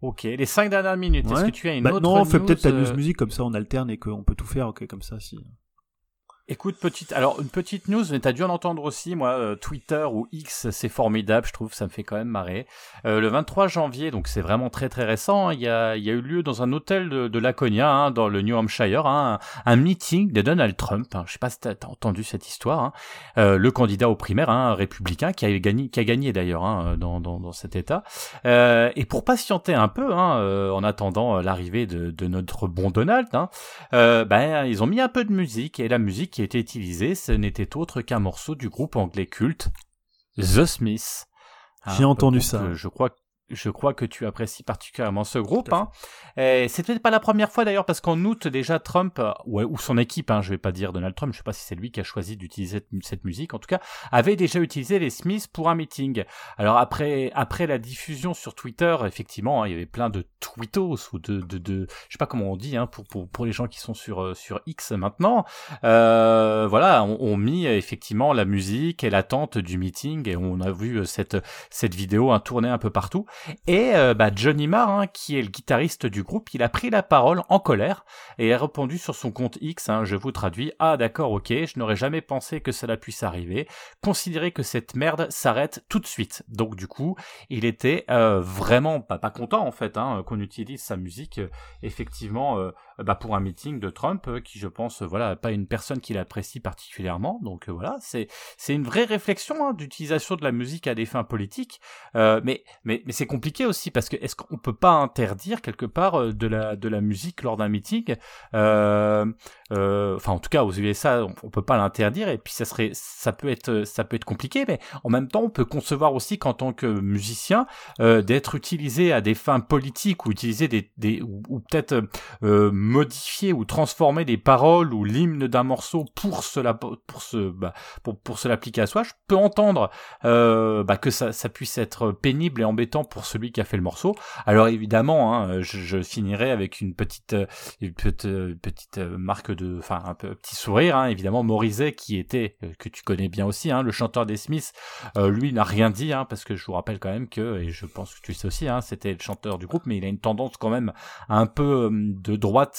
Ok, les cinq dernières minutes. Est-ce que tu as une Bah, autre non, on fait peut-être ta euh, news musique comme ça, on alterne et qu'on peut tout faire, ok, comme ça si. Écoute, petite, alors une petite news, mais t'as dû en entendre aussi, moi, euh, Twitter ou X, c'est formidable, je trouve, ça me fait quand même marrer. Euh, le 23 janvier, donc c'est vraiment très très récent, il y, a, eu lieu dans un hôtel de, Laconia, hein, dans le New Hampshire, hein, un, meeting de Donald Trump. hein, je sais pas si t'as entendu cette histoire. euh, le candidat aux primaires, républicain, qui a gagné, qui a gagné d'ailleurs dans, dans, cet État. Et pour patienter un peu, en attendant l'arrivée de, de notre bon Donald, ben, ils ont mis un peu de musique et la musique qui a été utilisée, ce n'était autre qu'un morceau du groupe anglais culte The Smiths. J'ai entendu ça. euh, je crois je crois que tu apprécies particulièrement ce groupe. Hein. C'est peut-être pas la première fois d'ailleurs parce qu'en août déjà Trump euh, ouais, ou son équipe, hein, je vais pas dire Donald Trump, je sais pas si c'est lui qui a choisi d'utiliser cette, musique. En tout cas, avait déjà utilisé les Smiths pour un meeting. Alors après après la diffusion sur Twitter, effectivement, hein, il y avait plein de tweetos ou de de, de je sais pas comment on dit hein, pour pour pour les gens qui sont sur euh, sur X maintenant. Euh, voilà, on, on mis effectivement la musique et l'attente du meeting et on a vu euh, cette cette vidéo hein, tourner un peu partout. Et euh, bah, Johnny Marr, hein, qui est le guitariste du groupe, il a pris la parole en colère et a répondu sur son compte X, hein, je vous traduis, ah d'accord, ok, je n'aurais jamais pensé que cela puisse arriver, considérez que cette merde s'arrête tout de suite. Donc du coup, il était euh, vraiment pas, pas content en fait hein, qu'on utilise sa musique, euh, effectivement, bah, pour un meeting de Trump, euh, qui je pense, euh, voilà, pas une personne qu'il apprécie particulièrement. Donc euh, voilà, c'est c'est une vraie réflexion hein, d'utilisation de la musique à des fins politiques. Euh, mais mais mais c'est compliqué aussi parce que est-ce qu'on peut pas interdire quelque part euh, de la de la musique lors d'un meeting? Euh, euh, Enfin, en tout cas, aux USA, on, on peut pas l'interdire et puis ça serait ça peut être ça peut être compliqué, mais en même temps, on peut concevoir aussi qu'en tant que musicien euh, d'être utilisé à des fins politiques ou utiliser des des ou, ou peut-être euh, modifier ou transformer des paroles ou l'hymne d'un morceau pour cela pour ce bah, pour pour se l'appliquer à soi. Je peux entendre euh, bah, que ça, ça puisse être pénible et embêtant pour celui qui a fait le morceau. Alors évidemment, hein, je, je finirai avec une petite, euh, une petite, euh, petite euh, marque de, enfin un petit sourire. Hein, évidemment, Morizet qui était, que tu connais bien aussi, hein, le chanteur des Smiths, euh, lui n'a rien dit, hein, parce que je vous rappelle quand même que, et je pense que tu le sais aussi, hein, c'était le chanteur du groupe, mais il a une tendance quand même un peu de droite,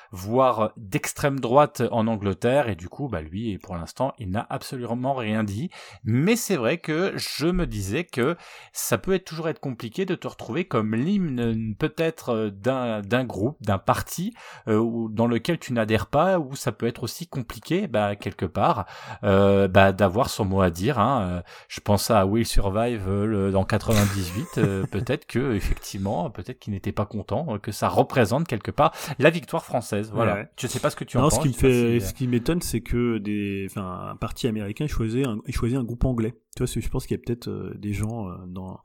voire d'extrême droite en Angleterre, et du coup, bah lui, pour l'instant, il n'a absolument rien dit. Mais c'est vrai que je me disais que ça peut être toujours être compliqué de te retrouver comme l'hymne peut-être d'un groupe, d'un parti euh, dans lequel tu n'adhères pas, ou ça peut être aussi compliqué, bah quelque part, euh, bah d'avoir son mot à dire. Hein. Euh, Je pense à Will Survive euh, dans 98, euh, peut-être que effectivement, peut-être qu'il n'était pas content, que ça représente quelque part la victoire française. Voilà. Ouais. Je sais pas ce que tu en penses. ce qui me fait, si- euh, ce qui m'étonne, c'est que des, enfin, un parti américain choisit un, choisit un groupe anglais. Tu vois, je pense qu'il y a peut-être euh, des gens euh, dans.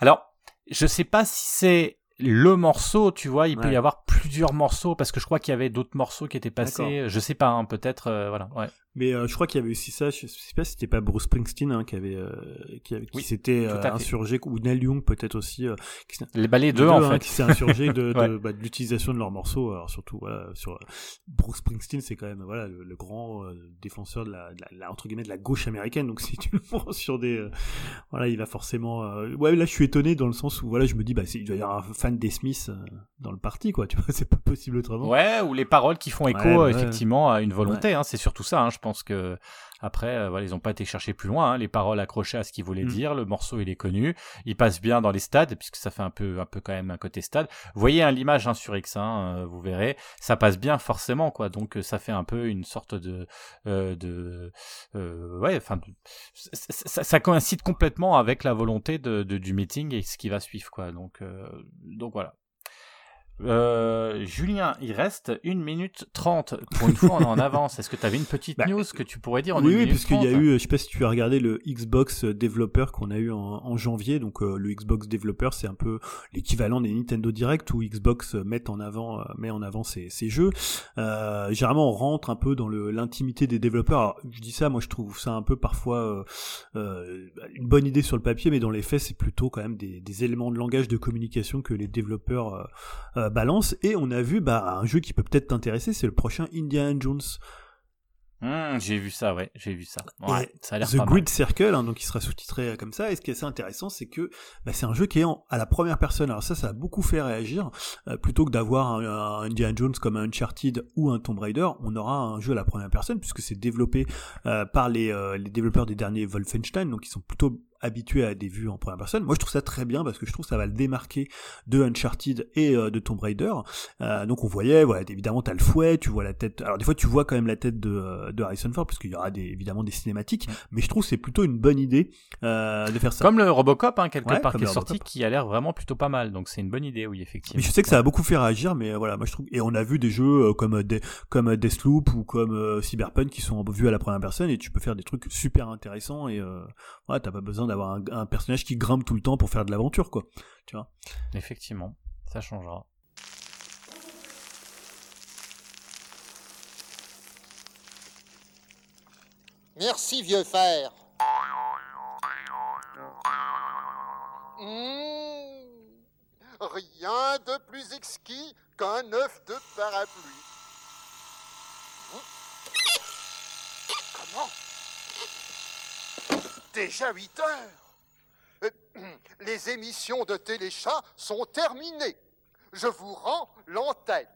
Alors, je sais pas si c'est le morceau, tu vois, il peut y avoir plusieurs morceaux parce que je crois qu'il y avait d'autres morceaux qui étaient passés. Je sais pas, hein, peut-être, euh, voilà. Ouais. Mais euh, je crois qu'il y avait aussi ça. Je sais pas si c'était pas Bruce Springsteen hein, qui avait, euh, qui, qui Oui, s'était euh, insurgé ou Neil Young peut-être aussi. euh, qui s'est- Les, les les deux, en hein, fait. qui s'est insurgé de, de, Ouais. bah, de l'utilisation de leurs morceaux. Alors surtout, voilà, sur Bruce Springsteen, c'est quand même voilà le, le grand euh, défenseur de la, de la- la- entre guillemets de la gauche américaine. Donc si tu le prends sur des, euh, voilà, il va forcément. euh, ouais, là je suis étonné dans le sens où voilà, je me dis bah il doit y avoir un fan des Smiths dans le parti quoi. Tu vois, c'est pas possible autrement. Ouais, ou les paroles qui font écho Ouais, ouais. effectivement à une volonté. Hein, c'est surtout ça. Hein, je pense que après, euh, voilà, ils ont pas été chercher plus loin. Hein, les paroles accrochées à ce qu'ils voulaient Mm. dire. Le morceau, il est connu. Il passe bien dans les stades puisque ça fait un peu, un peu quand même un côté stade. Vous voyez hein, l'image hein, sur X, euh, vous verrez, ça passe bien forcément quoi. Donc euh, ça fait un peu une sorte de, euh, de, euh, ouais, enfin, ça, ça- ça coïncide complètement avec la volonté de, de- du meeting et ce qui va suivre quoi. Donc, euh, donc voilà. Euh, Julien, il reste 1 minute 30. Pour une fois, on est en avance. Est-ce que tu avais une petite Bah, news que tu pourrais dire en Oui, 1 oui, puisqu'il y a 30? eu, je sais pas si tu as regardé le Xbox Developer qu'on a eu en, en janvier. Donc euh, le Xbox Developer, c'est un peu l'équivalent des Nintendo Direct où Xbox met en avant, euh, met en avant ses, ses jeux. Euh, généralement, on rentre un peu dans l'intimité des développeurs. Alors, je dis ça, moi, je trouve ça un peu parfois euh, euh, une bonne idée sur le papier, mais dans les faits, c'est plutôt quand même des, des éléments de langage de communication que les développeurs balancent. Et on a vu bah, un jeu qui peut peut-être t'intéresser, c'est le prochain Indiana Jones. Hmm, j'ai vu ça, ouais, j'ai vu ça. Ouais, ça a l'air The pas Grid mal. Circle, hein, donc il sera sous-titré euh, comme ça. Et ce qui est assez intéressant, c'est que bah, c'est un jeu qui est en- à la première personne. Alors ça, ça a beaucoup fait réagir. Euh, plutôt que d'avoir un, un Indiana Jones comme un Uncharted ou un Tomb Raider, on aura un jeu à la première personne puisque c'est développé euh, par les, euh, les développeurs des derniers Wolfenstein, donc ils sont plutôt habitués à des vues en première personne. Moi, je trouve ça très bien parce que je trouve que ça va le démarquer de Uncharted et euh, de Tomb Raider. Euh, donc on voyait, voilà, évidemment, t'as le fouet, tu vois la tête. Alors des fois, tu vois quand même la tête de, euh, de Harrison Ford parce qu'il y aura des, évidemment des cinématiques. Mais je trouve que c'est plutôt une bonne idée euh, de faire ça. Comme le Robocop, hein, quelque Ouais, part, qui est sorti, qui a l'air vraiment plutôt pas mal. Donc c'est une bonne idée, oui, effectivement. Mais je sais que ça a beaucoup fait réagir, mais voilà, moi je trouve. Et on a vu des jeux comme des, comme Deathloop ou comme Cyberpunk qui sont vus à la première personne et tu peux faire des trucs super intéressants et voilà, t'as pas besoin d'avoir un, un personnage qui grimpe tout le temps pour faire de l'aventure, quoi. Tu vois. Effectivement, ça changera. Merci, vieux fer. Mmh. Rien de plus exquis qu'un œuf de parapluie. Mmh. Comment Déjà 8 heures. Euh, Les émissions de Téléchat sont terminées. Je vous rends l'antenne.